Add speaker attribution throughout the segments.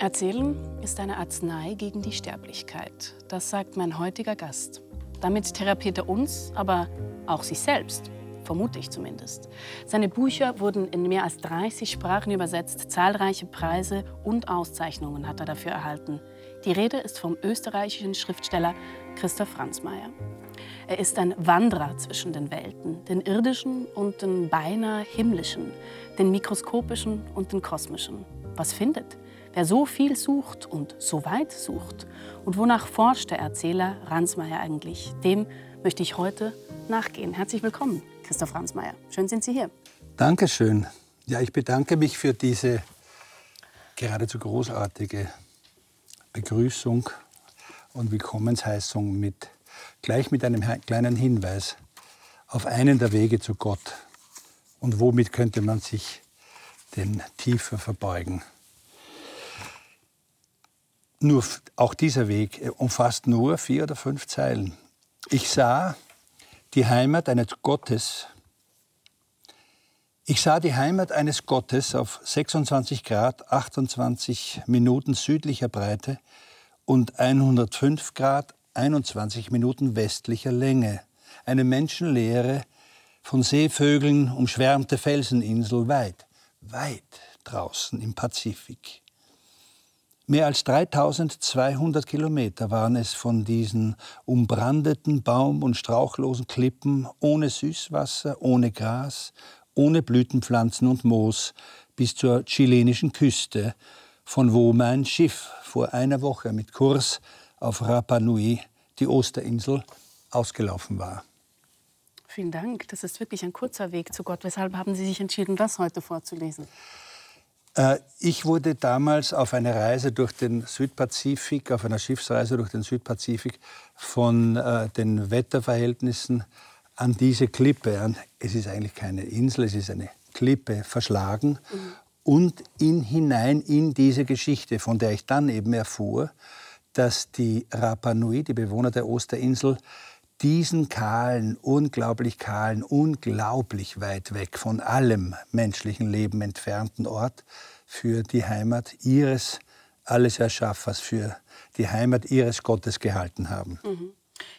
Speaker 1: Erzählen ist eine Arznei gegen die Sterblichkeit. Das sagt mein heutiger Gast. Damit therapiert er uns, aber auch sich selbst. Vermute ich zumindest. Seine Bücher wurden in mehr als 30 Sprachen übersetzt. Zahlreiche Preise und Auszeichnungen hat er dafür erhalten. Die Rede ist vom österreichischen Schriftsteller Christoph Franzmeier. Er ist ein Wanderer zwischen den Welten, den irdischen und den beinahe himmlischen, den mikroskopischen und den kosmischen. Was findet? Wer so viel sucht und so weit sucht und wonach forscht der Erzähler Ransmayr eigentlich, dem möchte ich heute nachgehen. Herzlich willkommen, Christoph Ransmayr. Schön sind Sie hier.
Speaker 2: Dankeschön. Ja, ich bedanke mich für diese geradezu großartige Begrüßung und Willkommensheißung mit gleich mit einem kleinen Hinweis auf einen der Wege zu Gott und womit könnte man sich denn tiefer verbeugen. Nur auch dieser Weg äh, umfasst nur vier oder fünf Zeilen. Ich sah die Heimat eines Gottes. Ich sah die Heimat eines Gottes auf 26 Grad 28 Minuten südlicher Breite und 105 Grad 21 Minuten westlicher Länge. Eine menschenleere, von Seevögeln umschwärmte Felseninsel weit, weit draußen im Pazifik. Mehr als 3200 Kilometer waren es von diesen umbrandeten Baum- und strauchlosen Klippen ohne Süßwasser, ohne Gras, ohne Blütenpflanzen und Moos bis zur chilenischen Küste, von wo mein Schiff vor einer Woche mit Kurs auf Rapa Nui, die Osterinsel, ausgelaufen war.
Speaker 1: Vielen Dank. Das ist wirklich ein kurzer Weg zu Gott. Weshalb haben Sie sich entschieden, das heute vorzulesen?
Speaker 2: Äh, ich wurde damals auf einer Reise durch den Südpazifik, auf einer Schiffsreise durch den Südpazifik von äh, den Wetterverhältnissen an diese Klippe, an, es ist eigentlich keine Insel, es ist eine Klippe, verschlagen mhm. und in, hinein in diese Geschichte, von der ich dann eben erfuhr, dass die Rapa Nui, die Bewohner der Osterinsel, diesen kahlen, unglaublich kahlen, unglaublich weit weg von allem menschlichen Leben entfernten Ort für die Heimat ihres Alleserschaffers, für die Heimat ihres Gottes gehalten haben.
Speaker 1: Mhm.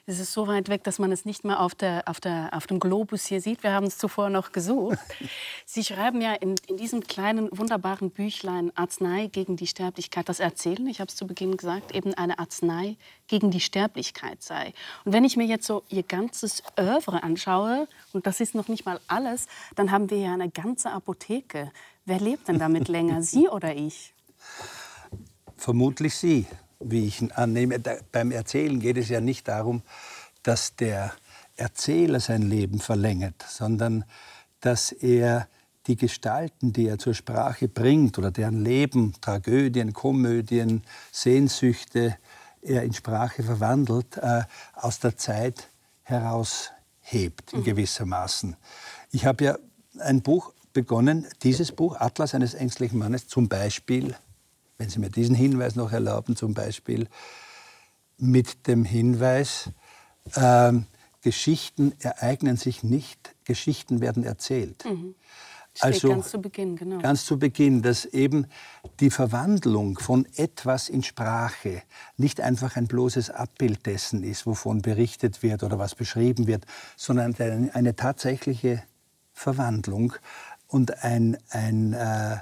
Speaker 1: Es ist so weit weg, dass man es nicht mehr auf, der, auf, der, auf dem Globus hier sieht. Wir haben es zuvor noch gesucht. Sie schreiben ja in, in diesem kleinen, wunderbaren Büchlein Arznei gegen die Sterblichkeit, das Erzählen, ich habe es zu Beginn gesagt, eben eine Arznei gegen die Sterblichkeit sei. Und wenn ich mir jetzt so Ihr ganzes Övre anschaue, und das ist noch nicht mal alles, dann haben wir ja eine ganze Apotheke. Wer lebt denn damit länger, Sie oder ich?
Speaker 2: Vermutlich Sie wie ich annehme. Da, beim Erzählen geht es ja nicht darum, dass der Erzähler sein Leben verlängert, sondern dass er die Gestalten, die er zur Sprache bringt oder deren Leben, Tragödien, Komödien, Sehnsüchte er in Sprache verwandelt, äh, aus der Zeit heraushebt in mhm. gewissermaßen. Ich habe ja ein Buch begonnen, dieses Buch, Atlas eines ängstlichen Mannes, zum Beispiel wenn Sie mir diesen Hinweis noch erlauben, zum Beispiel mit dem Hinweis, äh, Geschichten ereignen sich nicht, Geschichten werden erzählt.
Speaker 1: Mhm. also ganz zu Beginn, genau.
Speaker 2: Ganz zu Beginn, dass eben die Verwandlung von etwas in Sprache nicht einfach ein bloßes Abbild dessen ist, wovon berichtet wird oder was beschrieben wird, sondern eine, eine tatsächliche Verwandlung und ein, ein äh,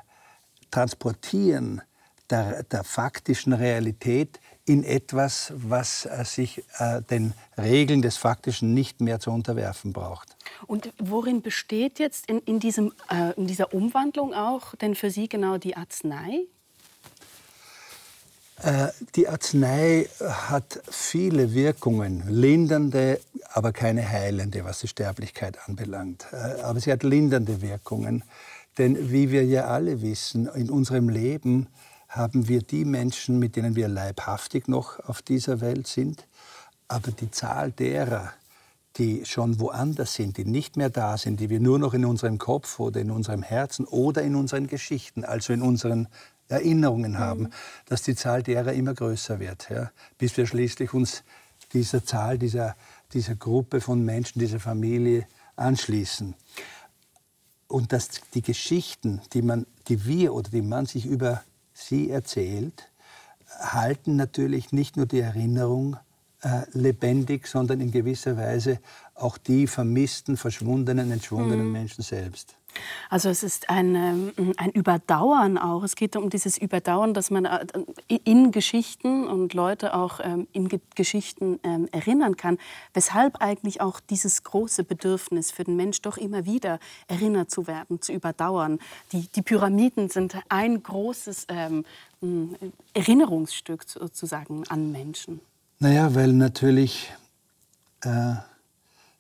Speaker 2: Transportieren der, der faktischen Realität in etwas, was äh, sich äh, den Regeln des Faktischen nicht mehr zu unterwerfen braucht.
Speaker 1: Und worin besteht jetzt in, in, diesem, äh, in dieser Umwandlung auch denn für Sie genau die Arznei?
Speaker 2: Äh, die Arznei hat viele Wirkungen, lindernde, aber keine heilende, was die Sterblichkeit anbelangt. Äh, aber sie hat lindernde Wirkungen, denn wie wir ja alle wissen, in unserem Leben haben wir die Menschen, mit denen wir leibhaftig noch auf dieser Welt sind, aber die Zahl derer, die schon woanders sind, die nicht mehr da sind, die wir nur noch in unserem Kopf oder in unserem Herzen oder in unseren Geschichten, also in unseren Erinnerungen mhm. haben, dass die Zahl derer immer größer wird, ja, bis wir schließlich uns dieser Zahl, dieser, dieser Gruppe von Menschen, dieser Familie anschließen. Und dass die Geschichten, die, man, die wir oder die man sich über sie erzählt, halten natürlich nicht nur die Erinnerung äh, lebendig, sondern in gewisser Weise auch die vermissten, verschwundenen, entschwundenen mhm. Menschen selbst.
Speaker 1: Also es ist ein, ähm, ein Überdauern auch. Es geht um dieses Überdauern, dass man äh, in Geschichten und Leute auch ähm, in Geschichten ähm, erinnern kann. Weshalb eigentlich auch dieses große Bedürfnis für den Mensch doch immer wieder erinnert zu werden, zu überdauern. Die, die Pyramiden sind ein großes ähm, Erinnerungsstück sozusagen an Menschen.
Speaker 2: Naja, weil natürlich äh,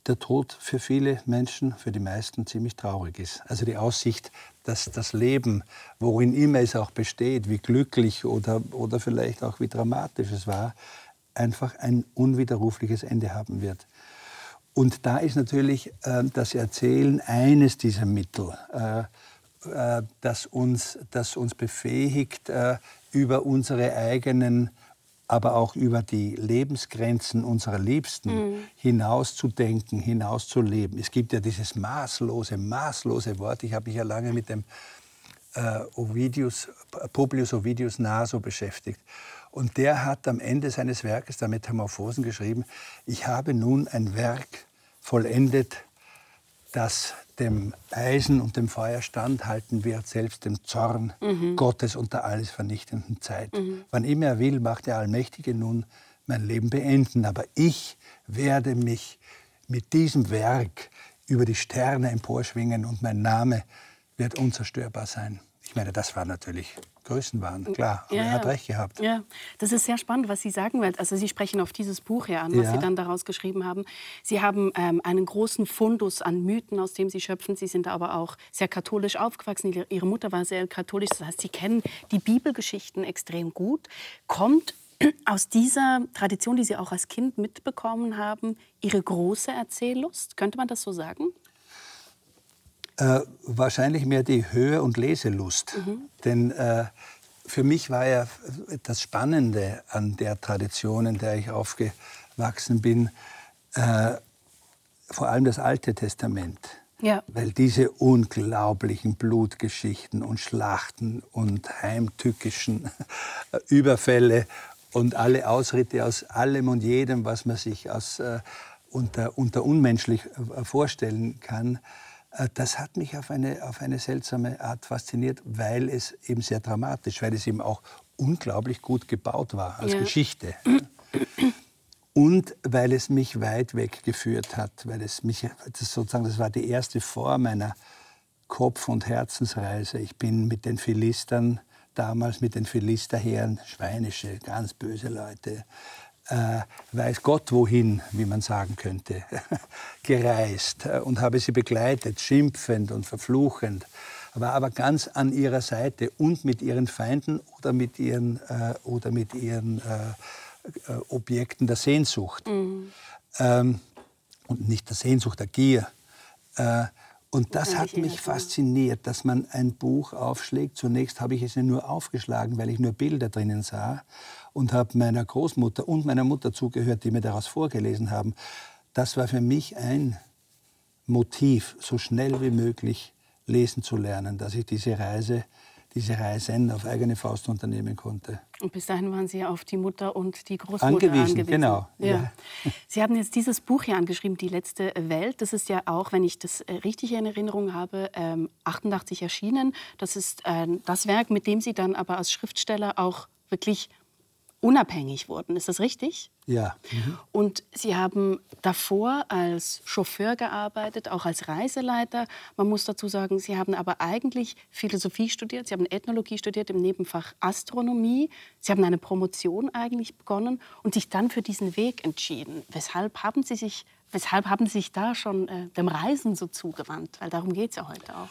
Speaker 2: der Tod für viele Menschen, für die meisten ziemlich traurig ist. Also die Aussicht, dass das Leben, worin immer es auch besteht, wie glücklich oder, oder vielleicht auch wie dramatisch es war, einfach ein unwiderrufliches Ende haben wird. Und da ist natürlich äh, das Erzählen eines dieser Mittel, äh, äh, das, uns, das uns befähigt, äh, über unsere eigenen aber auch über die Lebensgrenzen unserer Liebsten mhm. hinauszudenken, hinauszuleben. Es gibt ja dieses maßlose, maßlose Wort. Ich habe mich ja lange mit dem äh, Ovidius, Publius Ovidius Naso beschäftigt. Und der hat am Ende seines Werkes der Metamorphosen geschrieben, ich habe nun ein Werk vollendet, das dem Eisen und dem Feuer standhalten wird, selbst dem Zorn mhm. Gottes unter alles vernichtenden Zeit. Mhm. Wann immer er will, macht der Allmächtige nun mein Leben beenden. Aber ich werde mich mit diesem Werk über die Sterne emporschwingen und mein Name wird unzerstörbar sein. Ich meine, das war natürlich Größenwahn, klar. Aber ja, er hat recht gehabt.
Speaker 1: Ja, das ist sehr spannend, was Sie sagen. Also Sie sprechen auf dieses Buch hier an, was ja. Sie dann daraus geschrieben haben. Sie haben ähm, einen großen Fundus an Mythen, aus dem Sie schöpfen. Sie sind aber auch sehr katholisch aufgewachsen. Ihre Mutter war sehr katholisch. Das heißt, Sie kennen die Bibelgeschichten extrem gut. Kommt aus dieser Tradition, die Sie auch als Kind mitbekommen haben, Ihre große Erzähllust? Könnte man das so sagen?
Speaker 2: Äh, wahrscheinlich mehr die Hör- und Leselust. Mhm. Denn äh, für mich war ja das Spannende an der Tradition, in der ich aufgewachsen bin, äh, vor allem das Alte Testament. Ja. Weil diese unglaublichen Blutgeschichten und Schlachten und heimtückischen Überfälle und alle Ausritte aus allem und jedem, was man sich aus, äh, unter, unter unmenschlich äh, vorstellen kann, das hat mich auf eine, auf eine seltsame Art fasziniert, weil es eben sehr dramatisch, weil es eben auch unglaublich gut gebaut war als ja. Geschichte. Und weil es mich weit weg geführt hat, weil es mich, das sozusagen, das war die erste Form meiner Kopf- und Herzensreise. Ich bin mit den Philistern, damals mit den Philisterheeren, schweinische, ganz böse Leute, äh, weiß Gott wohin, wie man sagen könnte, gereist äh, und habe sie begleitet, schimpfend und verfluchend, war aber ganz an ihrer Seite und mit ihren Feinden oder mit ihren, äh, oder mit ihren äh, äh Objekten der Sehnsucht. Mhm. Ähm, und nicht der Sehnsucht, der Gier. Äh, und das hat mich fasziniert, dass man ein Buch aufschlägt. Zunächst habe ich es nur aufgeschlagen, weil ich nur Bilder drinnen sah und habe meiner Großmutter und meiner Mutter zugehört, die mir daraus vorgelesen haben. Das war für mich ein Motiv, so schnell wie möglich lesen zu lernen, dass ich diese Reise, diese Reisen auf eigene Faust unternehmen konnte.
Speaker 1: Und bis dahin waren Sie auf die Mutter und die Großmutter
Speaker 2: angewiesen. angewiesen. Genau.
Speaker 1: Ja. ja. Sie haben jetzt dieses Buch hier angeschrieben, Die letzte Welt. Das ist ja auch, wenn ich das äh, richtig in Erinnerung habe, 88 ähm, erschienen. Das ist das Werk, mit dem Sie dann aber als Schriftsteller auch wirklich unabhängig wurden. Ist das richtig?
Speaker 2: Ja. Mhm.
Speaker 1: Und Sie haben davor als Chauffeur gearbeitet, auch als Reiseleiter. Man muss dazu sagen, Sie haben aber eigentlich Philosophie studiert, Sie haben Ethnologie studiert im Nebenfach Astronomie. Sie haben eine Promotion eigentlich begonnen und sich dann für diesen Weg entschieden. Weshalb haben Sie sich, weshalb haben Sie sich da schon äh, dem Reisen so zugewandt? Weil darum geht es ja heute auch.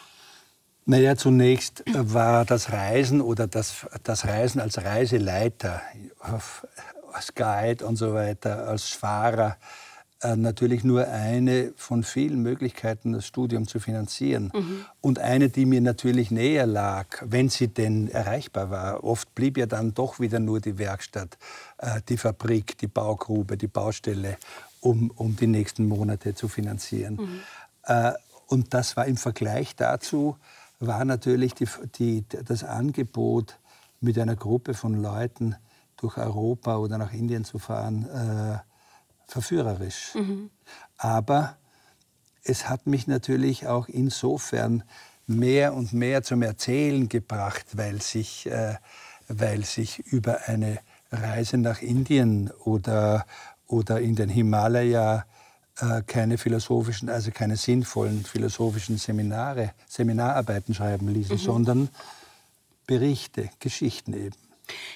Speaker 2: Naja, zunächst war das Reisen oder das, das Reisen als Reiseleiter, als Guide und so weiter, als Fahrer äh, natürlich nur eine von vielen Möglichkeiten, das Studium zu finanzieren. Mhm. Und eine, die mir natürlich näher lag, wenn sie denn erreichbar war. Oft blieb ja dann doch wieder nur die Werkstatt, äh, die Fabrik, die Baugrube, die Baustelle, um, um die nächsten Monate zu finanzieren. Mhm. Äh, und das war im Vergleich dazu, war natürlich die, die, das Angebot mit einer Gruppe von Leuten durch Europa oder nach Indien zu fahren, äh, verführerisch. Mhm. Aber es hat mich natürlich auch insofern mehr und mehr zum Erzählen gebracht, weil sich, äh, weil sich über eine Reise nach Indien oder, oder in den Himalaya keine philosophischen, also keine sinnvollen philosophischen Seminare, Seminararbeiten schreiben ließen, mhm. sondern Berichte, Geschichten eben.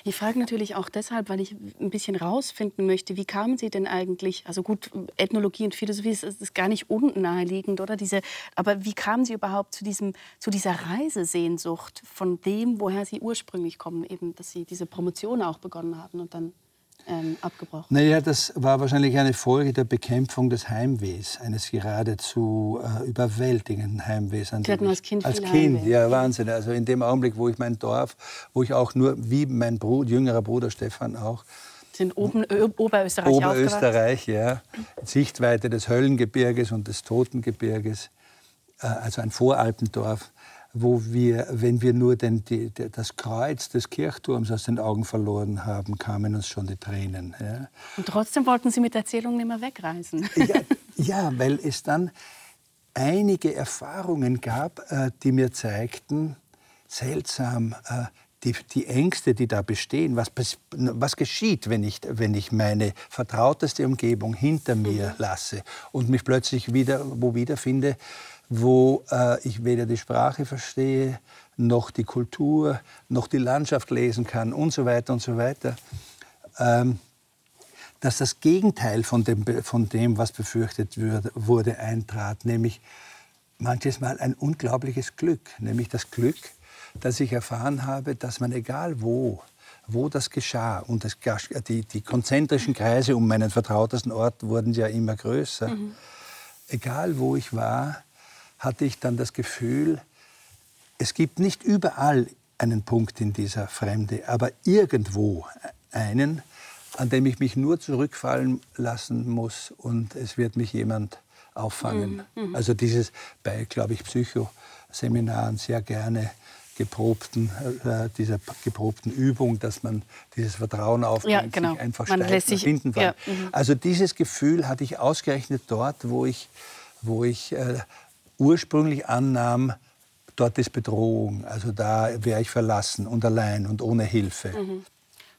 Speaker 1: Ich frage natürlich auch deshalb, weil ich ein bisschen rausfinden möchte, wie kamen Sie denn eigentlich, also gut, Ethnologie und Philosophie ist, ist gar nicht unnaheliegend, oder? Diese, aber wie kamen Sie überhaupt zu, diesem, zu dieser Reisesehnsucht von dem, woher Sie ursprünglich kommen, eben, dass Sie diese Promotion auch begonnen haben und dann ähm, abgebrochen?
Speaker 2: Naja, das war wahrscheinlich eine Folge der Bekämpfung des Heimwehs, eines geradezu äh, überwältigenden Heimwehs.
Speaker 1: Sie hatten als Kind
Speaker 2: Als Kind, Heimweh. ja, Wahnsinn. Also in dem Augenblick, wo ich mein Dorf, wo ich auch nur, wie mein Bruder, jüngerer Bruder Stefan auch,
Speaker 1: sind oben Oberösterreich
Speaker 2: Oberösterreich, ja. Sichtweite des Höllengebirges und des Totengebirges, äh, also ein Voralpendorf wo wir, wenn wir nur den, die, das Kreuz des Kirchturms aus den Augen verloren haben, kamen uns schon die Tränen. Ja.
Speaker 1: Und trotzdem wollten Sie mit Erzählungen immer wegreisen.
Speaker 2: Ja, ja, weil es dann einige Erfahrungen gab, äh, die mir zeigten, seltsam, äh, die, die, Ängste, die da bestehen, was, was geschieht, wenn ich, wenn ich meine vertrauteste Umgebung hinter mir mhm. lasse und mich plötzlich wieder, wo wiederfinde, wo äh, ich weder die Sprache verstehe, noch die Kultur, noch die Landschaft lesen kann und so weiter und so weiter. Ähm, dass das Gegenteil von dem, von dem was befürchtet wurde, wurde, eintrat, nämlich manches Mal ein unglaubliches Glück, nämlich das Glück, dass ich erfahren habe, dass man egal wo, wo das geschah, und das, die, die konzentrischen Kreise um meinen vertrautesten Ort wurden ja immer größer, mhm. egal wo ich war, hatte ich dann das Gefühl, es gibt nicht überall einen Punkt in dieser Fremde, aber irgendwo einen, an dem ich mich nur zurückfallen lassen muss und es wird mich jemand auffangen. Mhm. mhm. Also dieses bei, glaube ich, Psychoseminaren sehr gerne geprobten, äh, dieser geprobten Übung, dass man dieses Vertrauen aufbaut, ja, genau. sich einfach man lässt sich, finden ja, mhm. Also dieses Gefühl hatte ich ausgerechnet dort, wo ich, wo ich äh, ursprünglich annahm, dort ist Bedrohung, also da wäre ich verlassen und allein und ohne Hilfe. Mhm.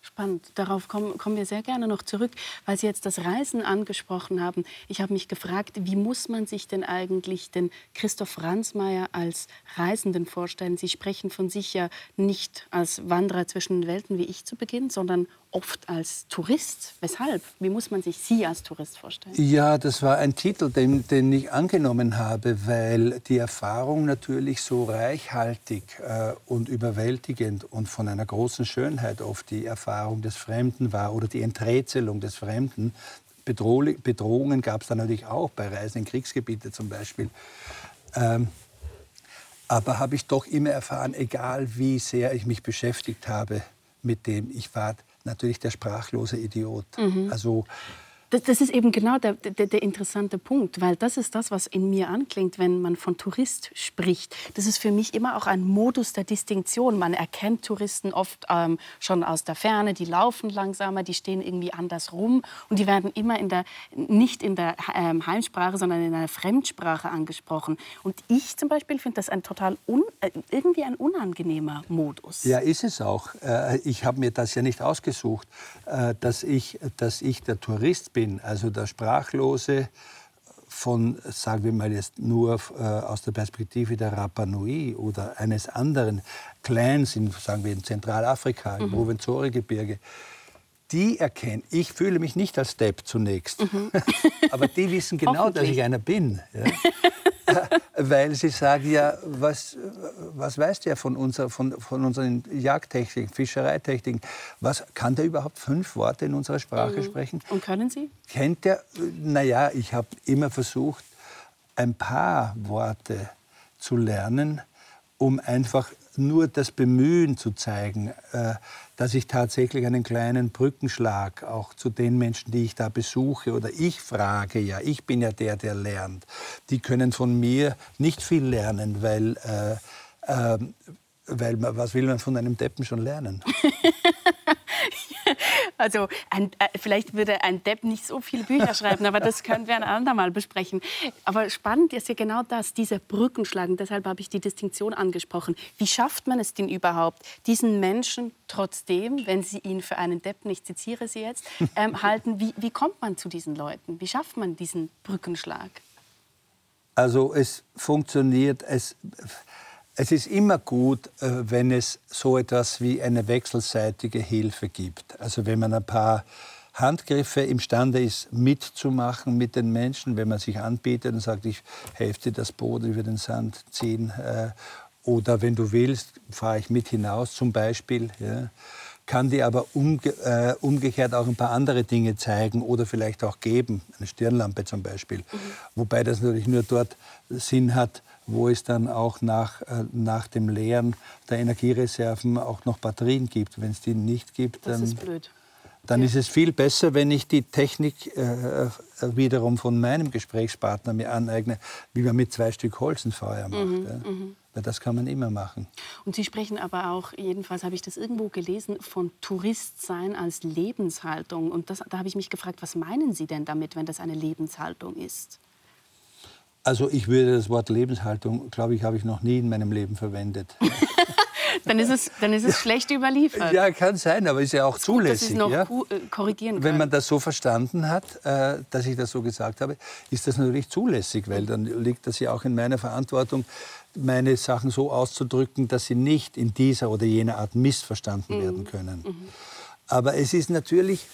Speaker 1: Spannend. Darauf kommen, kommen wir sehr gerne noch zurück, weil Sie jetzt das Reisen angesprochen haben. Ich habe mich gefragt, wie muss man sich denn eigentlich den Christoph Ransmayr als Reisenden vorstellen? Sie sprechen von sich ja nicht als Wanderer zwischen den Welten wie ich zu Beginn, sondern oft als Tourist. Weshalb? Wie muss man sich Sie als Tourist vorstellen?
Speaker 2: Ja, das war ein Titel, den, den ich angenommen habe, weil die Erfahrung natürlich so reichhaltig äh, und überwältigend und von einer großen Schönheit oft die Erfahrung des Fremden war oder die Enträtselung des Fremden. Bedroh Bedrohungen gab es dann natürlich auch bei Reisen in Kriegsgebiete zum Beispiel. Ähm, aber habe ich doch immer erfahren, egal wie sehr ich mich beschäftigt habe mit dem, ich war natürlich der sprachlose Idiot. Mhm. Also
Speaker 1: das, das, ist eben genau der, der, der, interessante Punkt, weil das ist das, was in mir anklingt, wenn man von Tourist spricht. Das ist für mich immer auch ein Modus der Distinktion. Man erkennt Touristen oft ähm, schon aus der Ferne, die laufen langsamer, die stehen irgendwie anders rum und die werden immer in der, nicht in der ähm, Heimsprache, sondern in einer Fremdsprache angesprochen. Und ich zum Beispiel finde das ein total un, äh, irgendwie ein unangenehmer Modus.
Speaker 2: Ja, ist es auch. Äh, ich habe mir das ja nicht ausgesucht, äh, dass, ich, dass ich der Tourist bin bin, also der Sprachlose von, sagen wir mal jetzt nur äh, aus der Perspektive der Rapa Nui oder eines anderen Clans, in, sagen wir in Zentralafrika, im mhm. Die erkennen, ich fühle mich nicht als Depp zunächst, mhm. aber die wissen genau, dass ich einer bin. Ja? weil sie sagen, ja, was, was weiß der von, unser, von, von unseren Jagdtechniken, Fischereitechniken? Was, kann der überhaupt fünf Worte in unserer Sprache mhm. sprechen?
Speaker 1: Und können Sie?
Speaker 2: Kennt der? Naja, ich habe immer versucht, ein paar Worte zu lernen, um einfach nur das Bemühen zu zeigen, äh, dass ich tatsächlich einen kleinen Brückenschlag auch zu den Menschen, die ich da besuche oder ich frage ja, ich bin ja der, der lernt. Die können von mir nicht viel lernen, weil äh, äh, weil was will man von einem Deppen schon lernen?
Speaker 1: Also ein, äh, vielleicht würde ein Depp nicht so viele Bücher schreiben, aber das können wir ein andermal besprechen. Aber spannend ist ja genau das, diese Brückenschlagen. Deshalb habe ich die Distinktion angesprochen. Wie schafft man es denn überhaupt, diesen Menschen trotzdem, wenn Sie ihn für einen Depp, nicht zitiere Sie jetzt, ähm, halten, wie, wie kommt man zu diesen Leuten? Wie schafft man diesen Brückenschlag?
Speaker 2: Also es funktioniert, es, es ist immer gut, äh, wenn es so etwas wie eine wechselseitige Hilfe gibt. Also wenn man ein paar Handgriffe imstande ist, mitzumachen mit den Menschen, wenn man sich anbietet und sagt, ich helfe dir das Boot über den Sand ziehen. Äh, oder wenn du willst, fahre ich mit hinaus zum Beispiel. Ja kann dir aber umge äh, umgekehrt auch ein paar andere Dinge zeigen oder vielleicht auch geben, eine Stirnlampe zum Beispiel. Mhm. Wobei das natürlich nur dort Sinn hat, wo es dann auch nach, äh, nach dem Leeren der Energiereserven auch noch Batterien gibt. Wenn es die nicht gibt, dann, ist, dann ja. ist es viel besser, wenn ich die Technik äh, äh, wiederum von meinem Gesprächspartner mir aneigne, wie man mit zwei Stück Holz ein Feuer macht. Mhm, ja. mhm. Das kann man immer machen.
Speaker 1: Und Sie sprechen aber auch, jedenfalls habe ich das irgendwo gelesen, von Touristsein als Lebenshaltung. Und das, da habe ich mich gefragt, was meinen Sie denn damit, wenn das eine Lebenshaltung ist?
Speaker 2: Also ich würde das Wort Lebenshaltung, glaube ich, habe ich noch nie in meinem Leben verwendet.
Speaker 1: dann ist es, dann ist es schlecht überliefert.
Speaker 2: Ja, kann sein, aber ist ja auch zulässig. Gut,
Speaker 1: dass
Speaker 2: ja?
Speaker 1: noch äh, korrigieren kann.
Speaker 2: Wenn man das so verstanden hat, äh, dass ich das so gesagt habe, ist das natürlich zulässig, weil dann liegt das ja auch in meiner Verantwortung, meine Sachen so auszudrücken, dass sie nicht in dieser oder jener Art missverstanden mhm. werden können. Mhm. Aber es ist natürlich,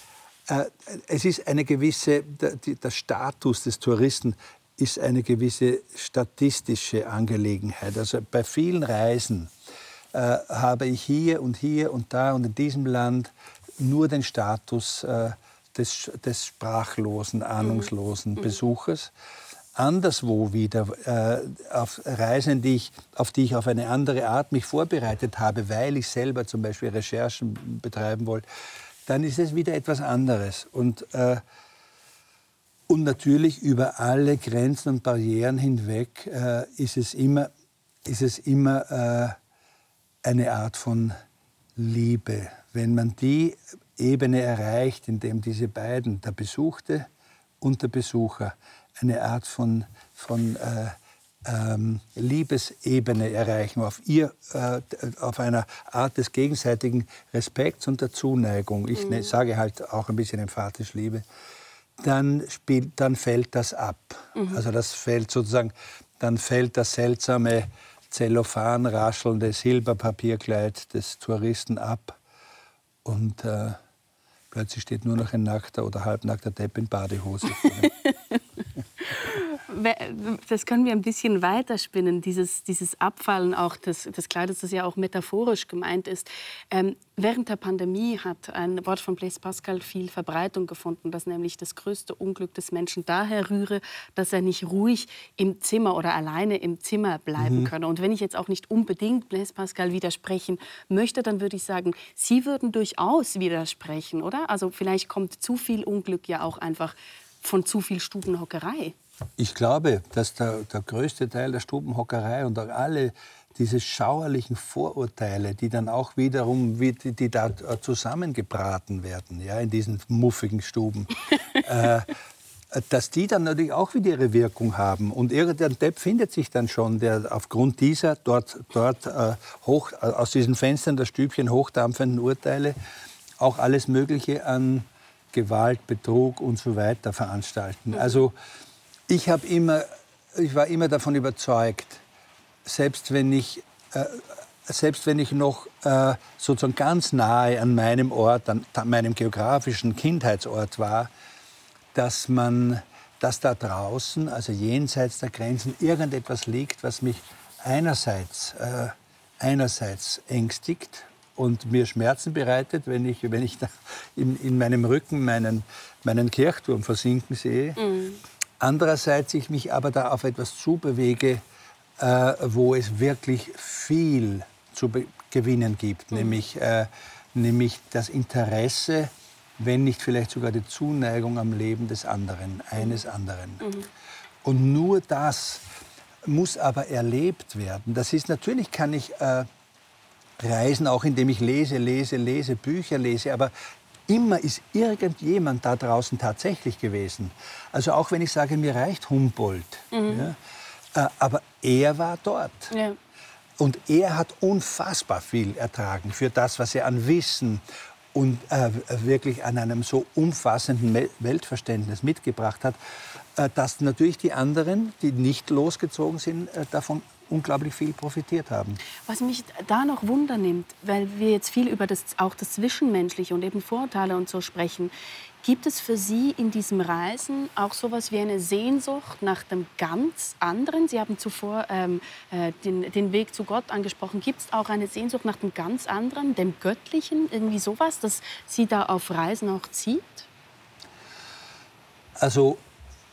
Speaker 2: äh, es ist eine gewisse, der Status des Touristen ist eine gewisse statistische Angelegenheit. Also bei vielen Reisen äh, habe ich hier und hier und da und in diesem Land nur den Status äh, des, des sprachlosen, ahnungslosen mhm. Besuchers. Anderswo wieder äh, auf Reisen, die ich, auf die ich auf eine andere Art mich vorbereitet habe, weil ich selber zum Beispiel Recherchen betreiben wollte, dann ist es wieder etwas anderes. Und äh, und natürlich über alle Grenzen und Barrieren hinweg äh, ist es immer, ist es immer äh, eine Art von Liebe. Wenn man die Ebene erreicht, in dem diese beiden, der Besuchte und der Besucher, eine Art von, von äh, ähm, Liebesebene erreichen, auf, ihr, äh, auf einer Art des gegenseitigen Respekts und der Zuneigung. Ich ne, mhm. sage halt auch ein bisschen emphatisch Liebe dann, spielt, dann fällt das ab. Mhm. Also das fällt sozusagen, dann fällt das seltsame Zellophan raschelnde Silberpapierkleid des Touristen ab und äh, plötzlich steht nur noch ein nackter oder halbnackter Depp in Badehose.
Speaker 1: das können wir ein bisschen weiterspinnen, dieses, dieses Abfallen auch des, des Kleides, das ja auch metaphorisch gemeint ist. Ähm, während der Pandemie hat ein Wort von Blaise Pascal viel Verbreitung gefunden, dass nämlich das größte Unglück des Menschen daher rühre, dass er nicht ruhig im Zimmer oder alleine im Zimmer bleiben mhm. könne. Und wenn ich jetzt auch nicht unbedingt Blaise Pascal widersprechen möchte, dann würde ich sagen, Sie würden durchaus widersprechen, oder? Also vielleicht kommt zu viel Unglück ja auch einfach von zu viel Stubenhockerei.
Speaker 2: Ich glaube, dass der, der größte Teil der Stubenhockerei und auch alle diese schauerlichen Vorurteile, die dann auch wiederum, die, die da zusammengebraten werden, ja, in diesen muffigen Stuben, äh, dass die dann natürlich auch wieder ihre Wirkung haben. Und irgendein Depp findet sich dann schon, der aufgrund dieser dort, dort äh, hoch, aus diesen Fenstern der Stübchen hochdampfenden Urteile auch alles Mögliche an Gewalt, Betrug und so weiter veranstalten. Also ich, immer, ich war immer davon überzeugt, selbst wenn ich, äh, selbst wenn ich noch äh, sozusagen ganz nahe an meinem Ort, an, meinem geografischen Kindheitsort war, dass man, dass da draußen, also jenseits der Grenzen, irgendetwas liegt, was mich einerseits, äh, einerseits ängstigt und mir Schmerzen bereitet, wenn ich, wenn ich in, in meinem Rücken meinen, meinen Kirchturm versinken sehe. Mhm. Andererseits ich mich aber da auf etwas zubewege, äh, wo es wirklich viel zu gewinnen gibt, mhm. nämlich, äh, nämlich das Interesse, wenn nicht vielleicht sogar die Zuneigung am Leben des anderen, eines anderen. Mhm. Und nur das muss aber erlebt werden. Das ist natürlich kann ich äh, Reisen auch, indem ich lese, lese, lese, Bücher lese, aber immer ist irgendjemand da draußen tatsächlich gewesen. Also auch wenn ich sage, mir reicht Humboldt, mhm. ja, äh, aber er war dort. Ja. Und er hat unfassbar viel ertragen für das, was er an Wissen und äh, wirklich an einem so umfassenden Weltverständnis mitgebracht hat, äh, dass natürlich die anderen, die nicht losgezogen sind, äh, davon unglaublich viel profitiert haben.
Speaker 1: Was mich da noch Wunder nimmt, weil wir jetzt viel über das, auch das Zwischenmenschliche und eben Vorurteile und so sprechen, gibt es für Sie in diesem Reisen auch so etwas wie eine Sehnsucht nach dem ganz anderen? Sie haben zuvor ähm, äh, den, den, Weg zu Gott angesprochen. Gibt es auch eine Sehnsucht nach dem ganz anderen, dem Göttlichen, irgendwie sowas, das Sie da auf Reisen auch zieht?
Speaker 2: Also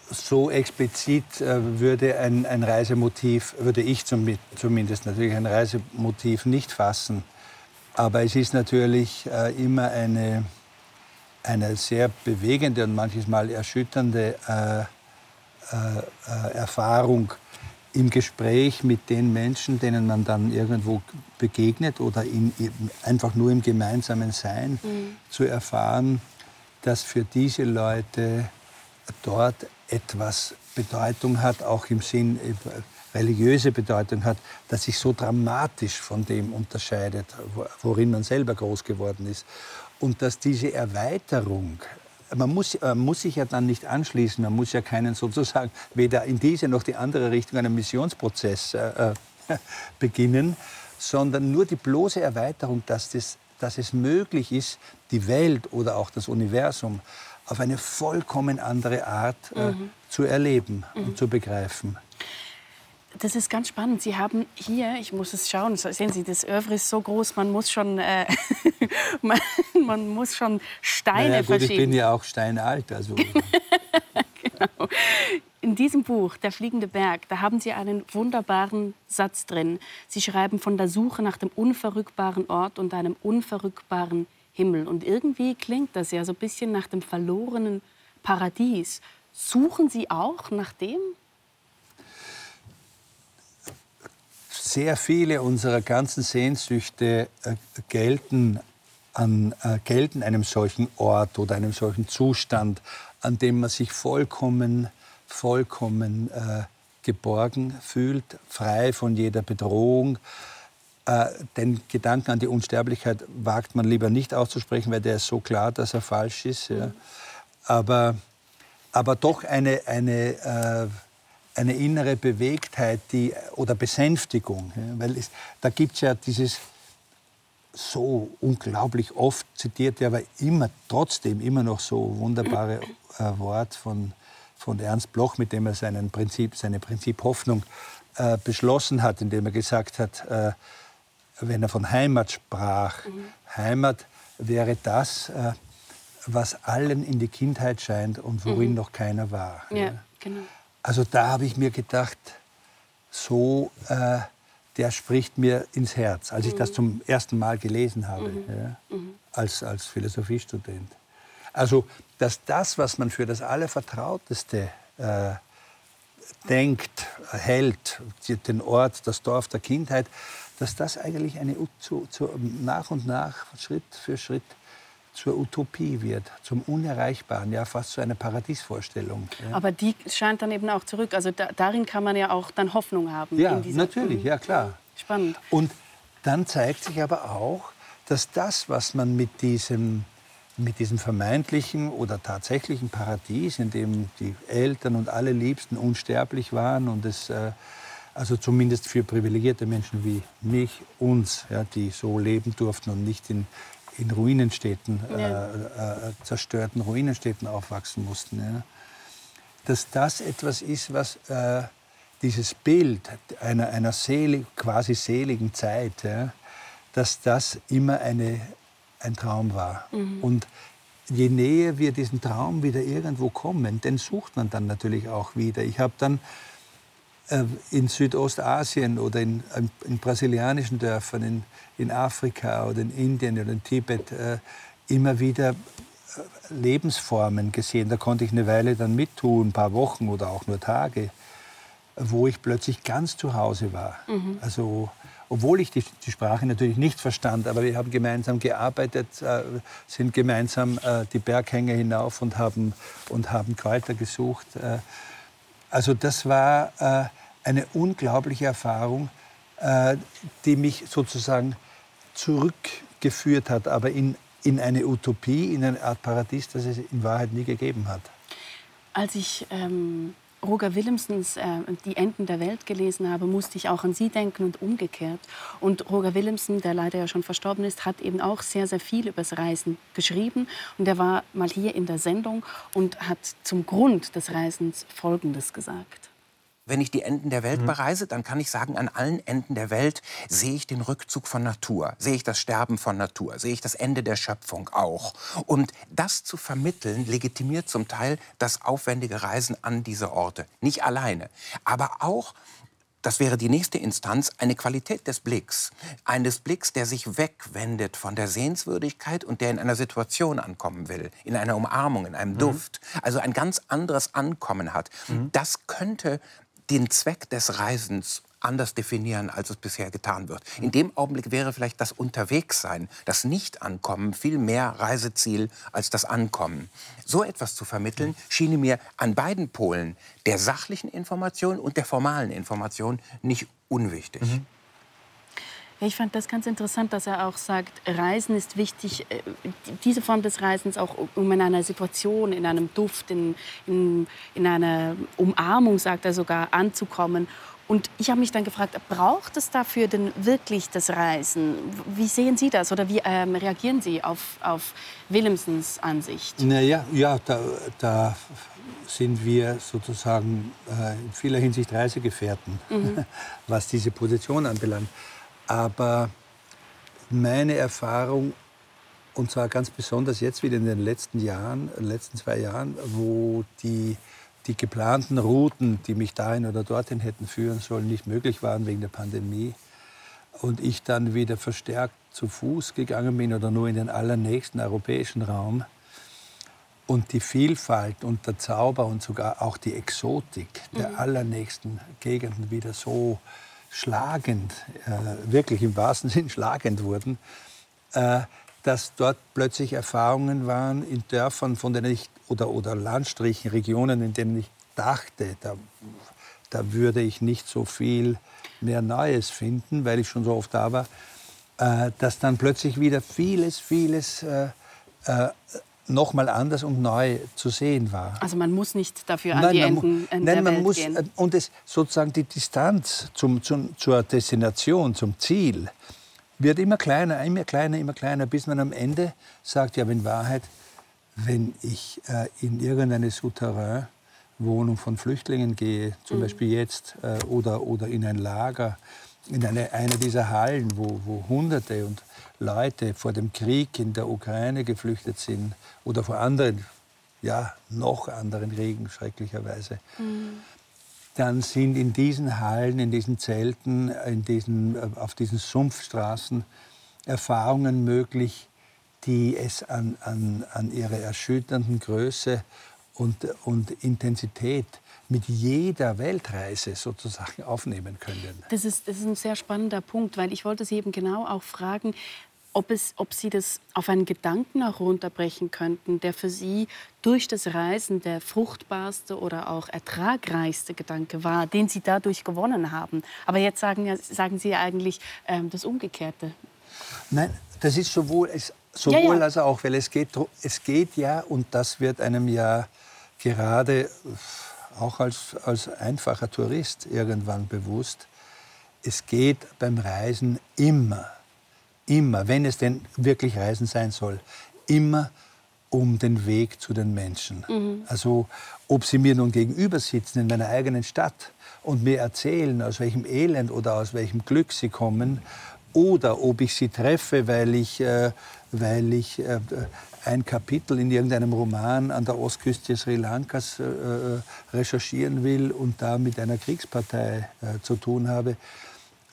Speaker 2: so explizit äh, würde ein, ein, Reisemotiv, würde ich zum, zumindest natürlich ein Reisemotiv nicht fassen. Aber es ist natürlich äh, immer eine, eine sehr bewegende und manches Mal erschütternde äh, äh, äh Erfahrung im Gespräch mit den Menschen, denen man dann irgendwo begegnet oder in, einfach nur im gemeinsamen Sein mhm. zu erfahren, dass für diese Leute dort etwas Bedeutung hat, auch im Sinn äh, religiöse Bedeutung hat, das sich so dramatisch von dem unterscheidet, worin man selber groß geworden ist. Und dass diese Erweiterung, man muss, man muss sich ja dann nicht anschließen, man muss ja keinen sozusagen weder in diese noch die andere Richtung einen Missionsprozess äh, äh beginnen, sondern nur die bloße Erweiterung, dass, das, dass es möglich ist, die Welt oder auch das Universum auf eine vollkommen andere Art äh, mhm. zu erleben mhm. und zu begreifen.
Speaker 1: Das ist ganz spannend. Sie haben hier, ich muss es schauen, sehen Sie, das Övre ist so groß, man muss schon, äh, man, man, muss schon Steine naja, gut, verschieben.
Speaker 2: Ich bin ja auch steinalt. Also.
Speaker 1: genau. In diesem Buch, Der fliegende Berg, da haben Sie einen wunderbaren Satz drin. Sie schreiben von der Suche nach dem unverrückbaren Ort und einem unverrückbaren Himmel. Und irgendwie klingt das ja so ein bisschen nach dem verlorenen Paradies. Suchen Sie auch nach dem?
Speaker 2: Sehr viele unserer ganzen Sehnsüchte äh, gelten, an, äh, gelten einem solchen Ort oder einem solchen Zustand, an dem man sich vollkommen, vollkommen äh, geborgen fühlt, frei von jeder Bedrohung, den Gedanken an die Unsterblichkeit wagt man lieber nicht auszusprechen, weil der ist so klar, dass er falsch ist. Ja. Aber, aber doch eine, eine, äh, eine innere Bewegtheit die, oder Besänftigung. Ja, weil es, da gibt es ja dieses so unglaublich oft zitierte, aber immer trotzdem immer noch so wunderbare äh, Wort von, von Ernst Bloch, mit dem er seinen Prinzip, seine Prinzip Hoffnung äh, beschlossen hat, indem er gesagt hat, äh, wenn er von Heimat sprach. Mhm. Heimat wäre das, äh, was allen in die Kindheit scheint und worin mhm. noch keiner war.
Speaker 1: Ja. Genau.
Speaker 2: Also da habe ich mir gedacht, so, äh, der spricht mir ins Herz, als ich das mhm. zum ersten Mal gelesen habe, mhm. ja, mhm. als, als Philosophiestudent. Also, dass das, was man für das Allervertrauteste äh, denkt, hält, den Ort, das Dorf der Kindheit, dass das eigentlich eine, zu, zu, nach und nach, Schritt für Schritt zur Utopie wird, zum Unerreichbaren, ja fast zu einer Paradiesvorstellung.
Speaker 1: Ja. Aber die scheint dann eben auch zurück. Also da, darin kann man ja auch dann Hoffnung haben.
Speaker 2: Ja, natürlich, ja klar.
Speaker 1: Spannend.
Speaker 2: Und dann zeigt sich aber auch, dass das, was man mit diesem, mit diesem vermeintlichen oder tatsächlichen Paradies, in dem die Eltern und alle Liebsten unsterblich waren und es äh, also zumindest für privilegierte Menschen wie mich, uns, ja, die so leben durften und nicht in, in Ruinenstädten, ja. äh, äh, zerstörten Ruinenstädten aufwachsen mussten. Ja. Dass das etwas ist, was äh, dieses Bild einer, einer selig, quasi seligen Zeit, ja, dass das immer eine, ein Traum war. Mhm. Und je näher wir diesen Traum wieder irgendwo kommen, den sucht man dann natürlich auch wieder. Ich habe dann äh, in Südostasien oder in, in brasilianischen Dörfern, in, in, Afrika oder in Indien oder in Tibet äh, immer wieder äh, Lebensformen gesehen. Da konnte ich eine Weile dann mittun, ein paar Wochen oder auch nur Tage, wo ich plötzlich ganz zu Hause war. Mhm. Also, obwohl ich die, die, Sprache natürlich nicht verstand, aber wir haben gemeinsam gearbeitet, äh, sind gemeinsam äh, die Berghänge hinauf und haben, und haben Kräuter gesucht. Äh, also das war äh, eine unglaubliche Erfahrung, äh, die mich sozusagen zurückgeführt hat, aber in, in eine Utopie, in eine Art Paradies, das es in Wahrheit nie gegeben hat.
Speaker 1: Als ich ähm, Roger Willemsens äh, Die Enden der Welt gelesen habe, musste ich auch an Sie denken und umgekehrt. Und Roger Willemsen, der leider ja schon verstorben ist, hat eben auch sehr, sehr viel über das Reisen geschrieben. Und er war mal hier in der Sendung und hat zum Grund des Reisens Folgendes gesagt.
Speaker 3: Wenn ich die Enden der Welt mhm. bereise, dann kann ich sagen, an allen Enden der Welt sehe ich den Rückzug von Natur, sehe ich das Sterben von Natur, sehe ich das Ende der Schöpfung auch. Und das zu vermitteln, legitimiert zum Teil das aufwendige Reisen an diese Orte. Nicht alleine, aber auch das wäre die nächste Instanz, eine Qualität des Blicks. Eines Blicks, der sich wegwendet von der Sehenswürdigkeit und der in einer Situation ankommen will, in einer Umarmung, in einem mhm. Duft. Also ein ganz anderes Ankommen hat. Mhm. Das könnte den Zweck des Reisens anders definieren, als es bisher getan wird. In dem Augenblick wäre vielleicht das Unterwegssein, das Nicht-Ankommen viel mehr Reiseziel als das Ankommen. So etwas zu vermitteln, schien mir an beiden Polen, der sachlichen Information und der formalen Information, nicht unwichtig. Mhm.
Speaker 1: Ich fand das ganz interessant, dass er auch sagt, Reisen ist wichtig, äh, diese Form des Reisens auch um in einer Situation, in einem Duft, in, in, in einer Umarmung, sagt er sogar, anzukommen. Und ich habe mich dann gefragt, braucht es dafür denn wirklich das Reisen? Wie sehen Sie das oder wie ähm, reagieren Sie auf, auf Willemsens Ansicht?
Speaker 2: Naja, ja, da, da sind wir sozusagen äh, in vieler Hinsicht Reisegefährten, mhm. was diese Position anbelangt. Aber meine Erfahrung, und zwar ganz besonders jetzt wieder in den letzten Jahren, letzten zwei Jahren, wo die, die geplanten Routen, die mich dahin oder dorthin hätten führen sollen, nicht möglich waren wegen der Pandemie, und ich dann wieder verstärkt zu Fuß gegangen bin oder nur in den allernächsten europäischen Raum, und die Vielfalt und der Zauber und sogar auch die Exotik der mhm. allernächsten Gegenden wieder so schlagend, äh, wirklich im wahrsten Sinn schlagend wurden, äh, dass dort plötzlich Erfahrungen waren in Dörfern, von denen ich, oder, oder Landstrichen, Regionen, in denen ich dachte, da, da würde ich nicht so viel mehr Neues finden, weil ich schon so oft da war, äh, dass dann plötzlich wieder vieles, vieles äh, äh, noch mal anders und neu zu sehen war.
Speaker 1: Also man muss nicht dafür an nein, die Enden,
Speaker 2: nein, man Welt muss, gehen. Äh, und es sozusagen die Distanz zum, zum, zur Destination, zum Ziel, wird immer kleiner, immer kleiner, immer kleiner, bis man am Ende sagt, ja, in Wahrheit, wenn ich äh, in irgendeine Souterrain-Wohnung von Flüchtlingen gehe, zum mhm. Beispiel jetzt, äh, oder, oder in ein Lager, in eine, eine dieser Hallen, wo, wo Hunderte und Leute vor dem Krieg in der Ukraine geflüchtet sind oder vor anderen, ja, noch anderen Kriegen, schrecklicherweise, mhm. dann sind in diesen Hallen, in diesen Zelten, in diesen, auf diesen Sumpfstraßen Erfahrungen möglich, die es an, an, an ihrer erschütternden Größe und, und Intensität mit jeder Weltreise sozusagen aufnehmen können.
Speaker 1: Das ist, das ist ein sehr spannender Punkt, weil ich wollte Sie eben genau auch fragen, ob, es, ob Sie das auf einen Gedanken auch runterbrechen könnten, der für Sie durch das Reisen der fruchtbarste oder auch ertragreichste Gedanke war, den Sie dadurch gewonnen haben. Aber jetzt sagen, sagen Sie ja eigentlich ähm, das Umgekehrte.
Speaker 2: Nein, das ist sowohl, sowohl ja, ja. als auch, weil es geht, es geht ja, und das wird einem ja gerade auch als, als einfacher Tourist irgendwann bewusst, es geht beim Reisen immer, immer, wenn es denn wirklich Reisen sein soll, immer um den Weg zu den Menschen. Mhm. Also ob sie mir nun gegenüber sitzen in meiner eigenen Stadt und mir erzählen, aus welchem Elend oder aus welchem Glück sie kommen, oder ob ich sie treffe, weil ich, äh, weil ich äh, ein Kapitel in irgendeinem Roman an der Ostküste Sri Lankas äh, äh, recherchieren will und da mit einer Kriegspartei äh, zu tun habe,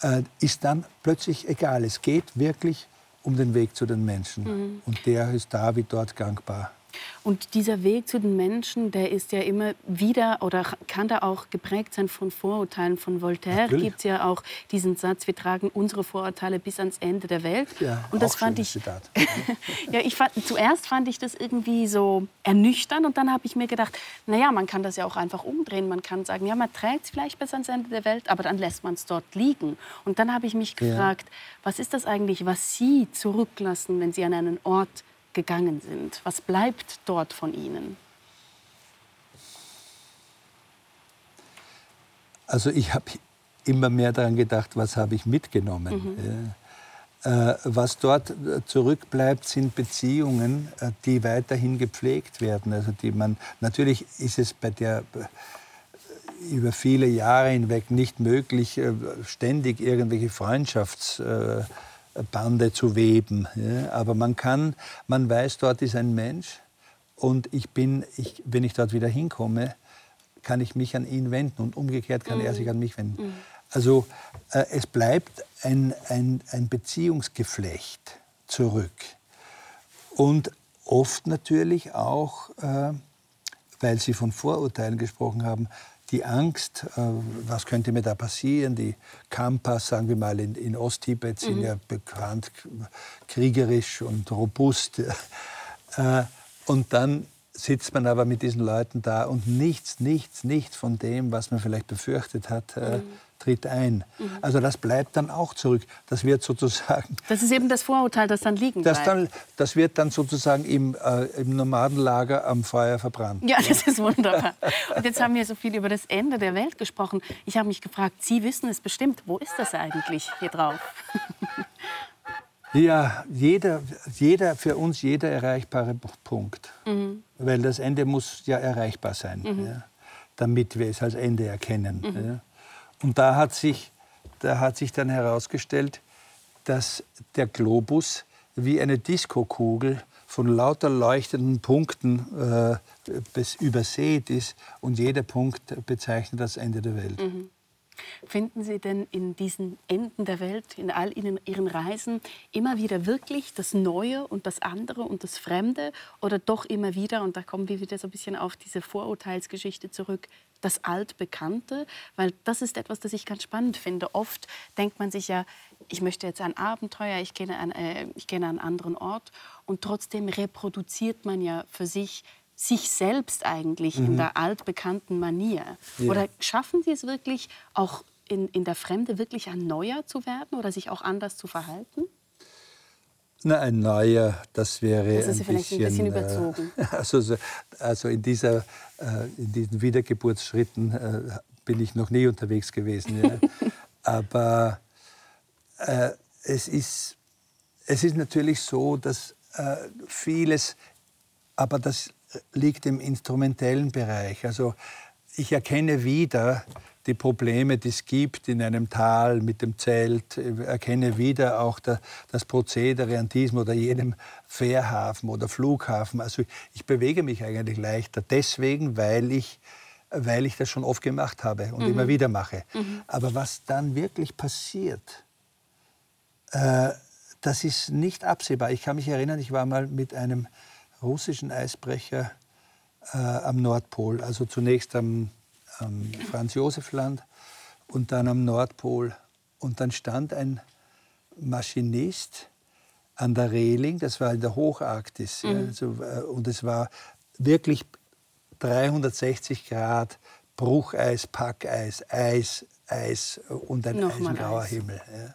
Speaker 2: äh, ist dann plötzlich egal. Es geht wirklich um den Weg zu den Menschen. Mhm. Und der ist da wie dort gangbar.
Speaker 1: Und dieser Weg zu den Menschen, der ist ja immer wieder oder kann da auch geprägt sein von Vorurteilen. Von Voltaire gibt es ja auch diesen Satz, wir tragen unsere Vorurteile bis ans Ende der Welt.
Speaker 2: Ja,
Speaker 1: und das fand ich. ja, ich fand, zuerst fand ich das irgendwie so ernüchternd und dann habe ich mir gedacht, naja, man kann das ja auch einfach umdrehen. Man kann sagen, ja, man trägt es vielleicht bis ans Ende der Welt, aber dann lässt man es dort liegen. Und dann habe ich mich gefragt, ja. was ist das eigentlich, was Sie zurücklassen, wenn Sie an einen Ort gegangen sind? Was bleibt dort von Ihnen?
Speaker 2: Also ich habe immer mehr daran gedacht, was habe ich mitgenommen. Mhm. Äh, was dort zurückbleibt, sind Beziehungen, äh, die weiterhin gepflegt werden. Also die man natürlich ist es bei der äh, über viele Jahre hinweg nicht möglich, ständig irgendwelche Freundschafts Bande zu weben. Ja? Aber man kann, man weiß, dort ist ein Mensch und ich bin, ich, wenn ich dort wieder hinkomme, kann ich mich an ihn wenden und umgekehrt kann mhm. er sich an mich wenden. Mhm. Also äh, es bleibt ein, ein, ein Beziehungsgeflecht zurück. Und oft natürlich auch, äh, weil Sie von Vorurteilen gesprochen haben, die Angst, äh, was könnte mir da passieren, die Kampas, sagen wir mal, in, in Osttibet sind mhm. ja bekannt kriegerisch und robust. Äh, und dann sitzt man aber mit diesen Leuten da und nichts, nichts, nichts von dem, was man vielleicht befürchtet hat, äh, mhm tritt ein. Mhm. Also das bleibt dann auch zurück. Das wird sozusagen.
Speaker 1: Das ist eben das Vorurteil, das dann liegen
Speaker 2: das bleibt. Dann, das wird dann sozusagen im, äh, im Nomadenlager am Feuer verbrannt.
Speaker 1: Ja, das ist wunderbar. Und jetzt haben wir so viel über das Ende der Welt gesprochen. Ich habe mich gefragt, Sie wissen es bestimmt. Wo ist das eigentlich hier drauf?
Speaker 2: Ja, jeder, jeder, für uns jeder erreichbare Punkt. Mhm. Weil das Ende muss ja erreichbar sein, mhm. ja, damit wir es als Ende erkennen. Mhm. Ja. Und da hat sich, da hat sich dann herausgestellt, dass der Globus wie eine Diskokugel von lauter leuchtenden Punkten äh, übersät ist und jeder Punkt bezeichnet das Ende der Welt. Mhm.
Speaker 1: Finden Sie denn in diesen Enden der Welt, in all Ihren Reisen, immer wieder wirklich das Neue und das andere und das Fremde? Oder doch immer wieder, und da kommen wir wieder so ein bisschen auf diese Vorurteilsgeschichte zurück, das Altbekannte? Weil das ist etwas, das ich ganz spannend finde. Oft denkt man sich ja, ich möchte jetzt ein Abenteuer, ich gehe an, äh, ich gehe an einen anderen Ort. Und trotzdem reproduziert man ja für sich sich selbst eigentlich mhm. in der altbekannten Manier? Ja. Oder schaffen Sie es wirklich, auch in, in der Fremde wirklich ein Neuer zu werden oder sich auch anders zu verhalten?
Speaker 2: Na, ein neuer, das wäre
Speaker 1: das ist ein, bisschen, ein bisschen überzogen.
Speaker 2: Äh, also, also in, dieser, äh, in diesen Wiedergeburtsschritten äh, bin ich noch nie unterwegs gewesen. Ja. Aber äh, es, ist, es ist natürlich so, dass äh, vieles, aber das liegt im instrumentellen Bereich. Also ich erkenne wieder die Probleme, die es gibt in einem Tal mit dem Zelt, ich erkenne wieder auch der, das Prozedere an diesem oder jenem Fährhafen oder Flughafen. Also ich bewege mich eigentlich leichter deswegen, weil ich, weil ich das schon oft gemacht habe und mhm. immer wieder mache. Mhm. Aber was dann wirklich passiert, äh, das ist nicht absehbar. Ich kann mich erinnern, ich war mal mit einem russischen Eisbrecher äh, am Nordpol. Also zunächst am, am Franz-Josef-Land und dann am Nordpol. Und dann stand ein Maschinist an der Reling, das war in der Hocharktis. Mhm. Ja, also, äh, und es war wirklich 360 Grad Brucheis, Packeis, Eis, Eis und ein eisengrauer Himmel. Ja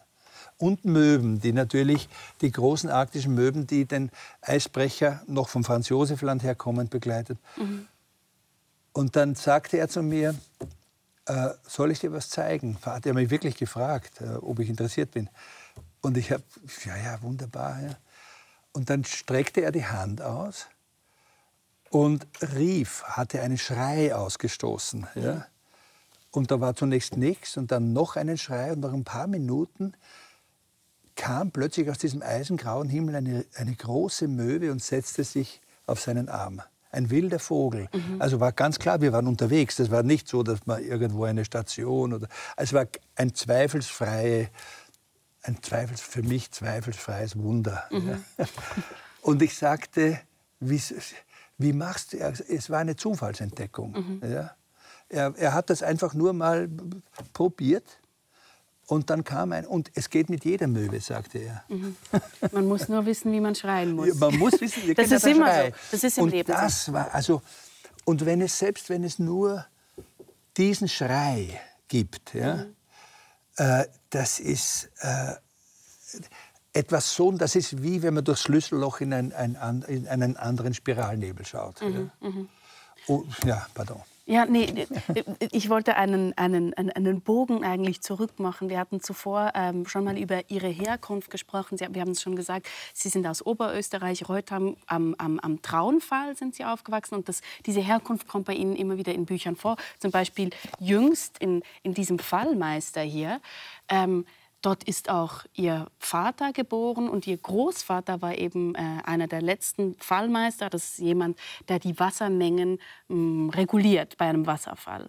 Speaker 2: und Möwen, die natürlich die großen arktischen Möwen, die den Eisbrecher noch vom Franz-Josef-Land herkommen, begleitet. Mhm. Und dann sagte er zu mir, äh, soll ich dir was zeigen? Hat er mich wirklich gefragt, äh, ob ich interessiert bin. Und ich habe, ja, ja, wunderbar. Ja. Und dann streckte er die Hand aus und rief, hatte einen Schrei ausgestoßen. Ja. Und da war zunächst nichts und dann noch einen Schrei und nach ein paar Minuten kam plötzlich aus diesem eisengrauen Himmel eine, eine große Möwe und setzte sich auf seinen Arm. Ein wilder Vogel. Mhm. Also war ganz klar, wir waren unterwegs. Das war nicht so, dass man irgendwo eine Station oder. Es war ein zweifelsfreie, ein zweifels, für mich zweifelsfreies Wunder. Mhm. Und ich sagte, wie, wie machst du, es war eine Zufallsentdeckung. Mhm. Ja? Er, er hat das einfach nur mal probiert und dann kam ein, und es geht mit jeder Möwe, sagte er. Mhm.
Speaker 1: Man muss nur wissen, wie man schreien muss.
Speaker 2: man muss wissen, wie
Speaker 1: das ist immer Schrei. so. Das ist im
Speaker 2: und
Speaker 1: Leben
Speaker 2: das so. war, also, und wenn es, selbst wenn es nur diesen Schrei gibt, ja, mhm. äh, das ist äh, etwas so, das ist wie wenn man durchs Schlüsselloch in, ein, ein, in einen anderen Spiralnebel schaut. Mhm. Ja. Mhm. Oh, ja, pardon.
Speaker 1: Ja, nee, ich wollte einen, einen, einen Bogen eigentlich zurückmachen. Wir hatten zuvor ähm, schon mal über Ihre Herkunft gesprochen. Sie, wir haben es schon gesagt, Sie sind aus Oberösterreich, Reutham am, am, am Traunfall sind Sie aufgewachsen. Und das, diese Herkunft kommt bei Ihnen immer wieder in Büchern vor. Zum Beispiel jüngst in, in diesem Fallmeister hier. Ähm, Dort ist auch ihr Vater geboren und ihr Großvater war eben äh, einer der letzten Fallmeister. Das ist jemand, der die Wassermengen mh, mm, reguliert bei einem Wasserfall.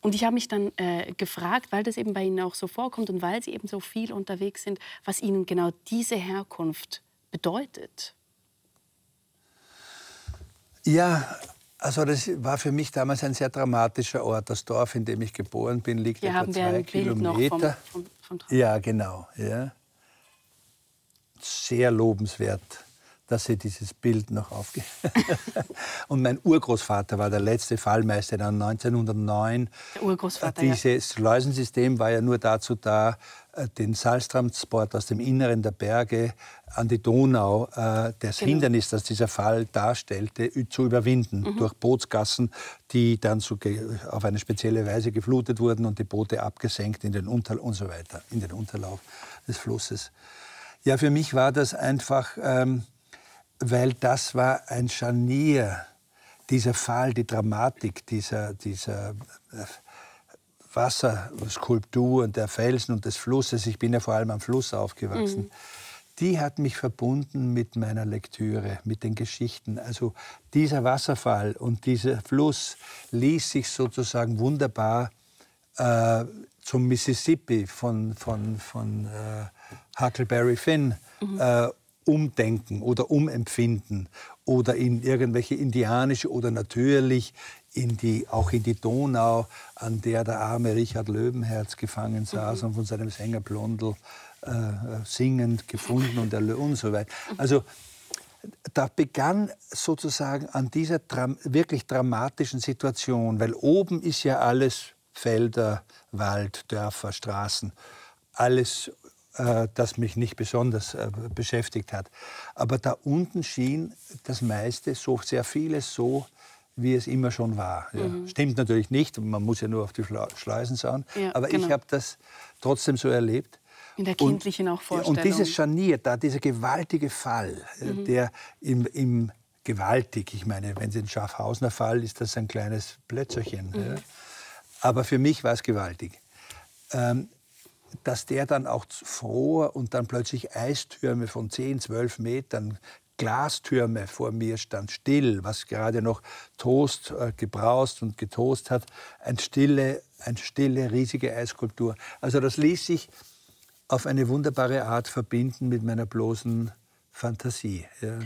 Speaker 1: Und ich habe mich dann äh, gefragt, weil das eben bei Ihnen auch so vorkommt und weil Sie eben so viel unterwegs sind, was Ihnen genau diese Herkunft bedeutet.
Speaker 2: Ja, also das war für mich damals ein sehr dramatischer Ort. Das Dorf, in dem ich geboren bin, liegt
Speaker 1: Hier
Speaker 2: etwa zwei Kilometer.
Speaker 1: Vom, vom
Speaker 2: von Ja, genau. Ja. Sehr lobenswert, dass Sie dieses Bild noch aufgeben. und mein Urgroßvater war der letzte Fallmeister dann 1909.
Speaker 1: Der Urgroßvater,
Speaker 2: Dieses ja. Schleusensystem war ja nur dazu da, den Salztransport aus dem Inneren der Berge an die Donau, äh, das genau. Hindernis, das dieser Fall darstellte, zu überwinden mhm. durch Bootsgassen, die dann so auf eine spezielle Weise geflutet wurden und die Boote abgesenkt in den Unter und so weiter, in den Unterlauf des Flusses. Ja, für mich war das einfach, ähm, weil das war ein Scharnier, dieser Fall, die Dramatik dieser, dieser äh, Wasserskulptur und der Felsen und des Flusses, ich bin ja vor allem am Fluss aufgewachsen, mhm. die hat mich verbunden mit meiner Lektüre, mit den Geschichten. Also dieser Wasserfall und dieser Fluss ließ sich sozusagen wunderbar äh, zum Mississippi von, von, von äh, Huckleberry Finn mhm. äh, umdenken oder umempfinden oder in irgendwelche indianische oder natürlich in die, auch in die Donau, an der der arme Richard Löwenherz gefangen saß mhm. und von seinem Sänger Blondel äh, singend gefunden und, und so weiter. Also da begann sozusagen an dieser dram wirklich dramatischen Situation, weil oben ist ja alles Felder, Wald, Dörfer, Straßen, alles, äh, das mich nicht besonders äh, beschäftigt hat. Aber da unten schien das meiste, so sehr vieles so wie es immer schon war. Ja. Mhm. Stimmt natürlich nicht, man muss ja nur auf die Schleusen schauen, ja, aber genau. ich habe das trotzdem so erlebt.
Speaker 1: In der kindlichen und, auch Vorstellung.
Speaker 2: Und dieses Scharnier, da dieser gewaltige Fall, mhm. der im, im gewaltig, ich meine, wenn es ein Schaffhausener Fall ist, das ein kleines Plätzerchen. Mhm. Ja. Aber für mich war es gewaltig. Ähm, dass der dann auch fror und dann plötzlich Eistürme von 10, 12 Metern Glastürme vor mir stand still, was gerade noch Toast äh, gebraust und getoast hat. Ein stille, eine stille, riesige Eiskulptur. Also das ließ sich auf eine wunderbare Art verbinden mit meiner bloßen Fantasie. Ja.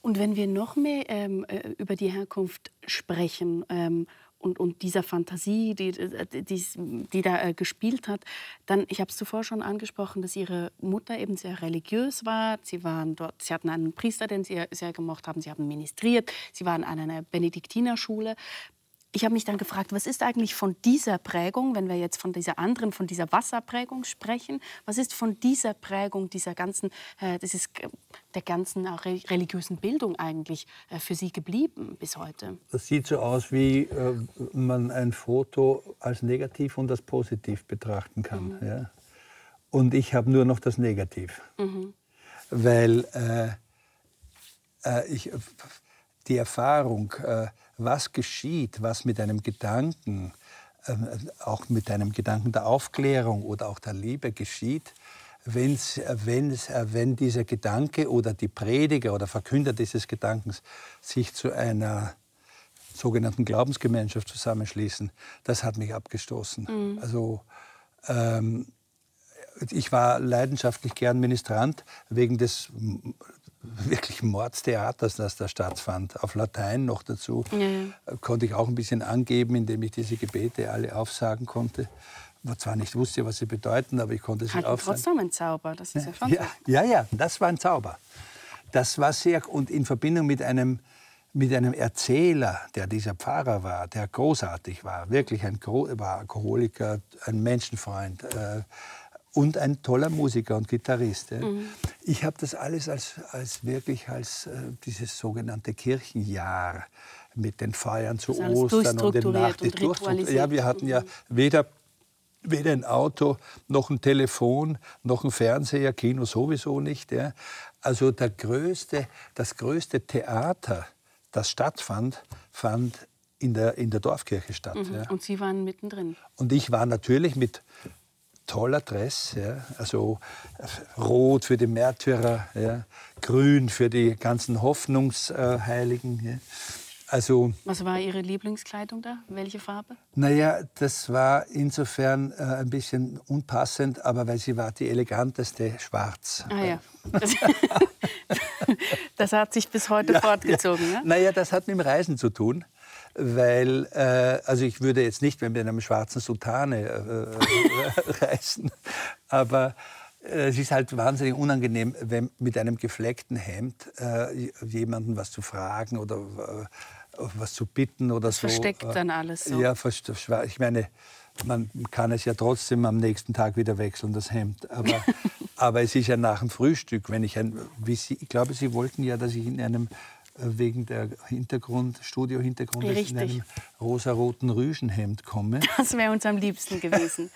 Speaker 1: Und wenn wir noch mehr ähm, äh, über die Herkunft sprechen ähm, und, und dieser Fantasie, die, die, die da äh, gespielt hat, dann, ich habe es zuvor schon angesprochen, dass ihre Mutter eben sehr religiös war. Sie waren dort, sie hatten einen Priester, den sie sehr gemocht haben. Sie haben ministriert. Sie waren an einer Benediktinerschule ich habe mich dann gefragt, was ist eigentlich von dieser Prägung, wenn wir jetzt von dieser anderen, von dieser Wasserprägung sprechen, was ist von dieser Prägung, dieser ganzen, äh, das ist der ganzen auch religiösen Bildung eigentlich äh, für Sie geblieben bis heute?
Speaker 2: Das sieht so aus, wie äh, man ein Foto als negativ und als positiv betrachten kann. Mhm. Ja? Und ich habe nur noch das Negativ, mhm. weil äh, äh, ich, die Erfahrung äh, was geschieht, was mit einem Gedanken, ähm, auch mit einem Gedanken der Aufklärung oder auch der Liebe geschieht, wenn's, wenn's, wenn dieser Gedanke oder die Prediger oder Verkünder dieses Gedankens sich zu einer sogenannten Glaubensgemeinschaft zusammenschließen, das hat mich abgestoßen. Mhm. Also ähm, ich war leidenschaftlich gern Ministrant wegen des wirklich Mordstheaters, das da stattfand. Auf Latein noch dazu. Ja. Konnte ich auch ein bisschen angeben, indem ich diese Gebete alle aufsagen konnte. Wo zwar nicht wusste, was sie bedeuten, aber ich konnte sie aufsagen.
Speaker 1: trotzdem ein Zauber, das ist ja,
Speaker 2: ja Ja, ja, das war ein Zauber. Das war sehr, und in Verbindung mit einem, mit einem Erzähler, der dieser Pfarrer war, der großartig war, wirklich ein war Alkoholiker, ein Menschenfreund, äh, und ein toller Musiker und Gitarrist. Mhm. Ich habe das alles als, als wirklich als äh, dieses sogenannte Kirchenjahr mit den Feiern zu Ostern und den Nachten. Ja, wir hatten ja weder weder ein Auto noch ein Telefon noch ein Fernseher, Kino sowieso nicht. Ja. Also der größte, das größte Theater, das stattfand, fand in der, in der Dorfkirche statt. Mhm.
Speaker 1: Ja. Und Sie waren mittendrin?
Speaker 2: Und ich war natürlich mit toller Dress, ja, also rot für die Märtyrer, ja, grün für die ganzen Hoffnungsheiligen. Ja. Also,
Speaker 1: Was war Ihre Lieblingskleidung da? Welche Farbe?
Speaker 2: Naja, das war insofern äh, ein bisschen unpassend, aber weil sie war die eleganteste schwarz.
Speaker 1: Ah ja. Das, das hat sich bis heute ja, fortgezogen. Ja.
Speaker 2: Ja? Naja, das hat mit dem Reisen zu tun weil äh, also ich würde jetzt nicht mehr mit einem schwarzen Sutane äh, reisen, aber äh, es ist halt wahnsinnig unangenehm, wenn mit einem gefleckten Hemd äh, jemanden was zu fragen oder äh, was zu bitten oder
Speaker 1: das
Speaker 2: so.
Speaker 1: Versteckt dann alles so.
Speaker 2: Ja, ich meine, man kann es ja trotzdem am nächsten Tag wieder wechseln, das Hemd. Aber, aber es ist ja nach dem Frühstück, wenn ich ein, wie Sie, ich glaube, Sie wollten ja, dass ich in einem wegen der Hintergrund, Studio-Hintergrund in einem rosaroten Rüschenhemd komme.
Speaker 1: Das wäre uns am liebsten gewesen.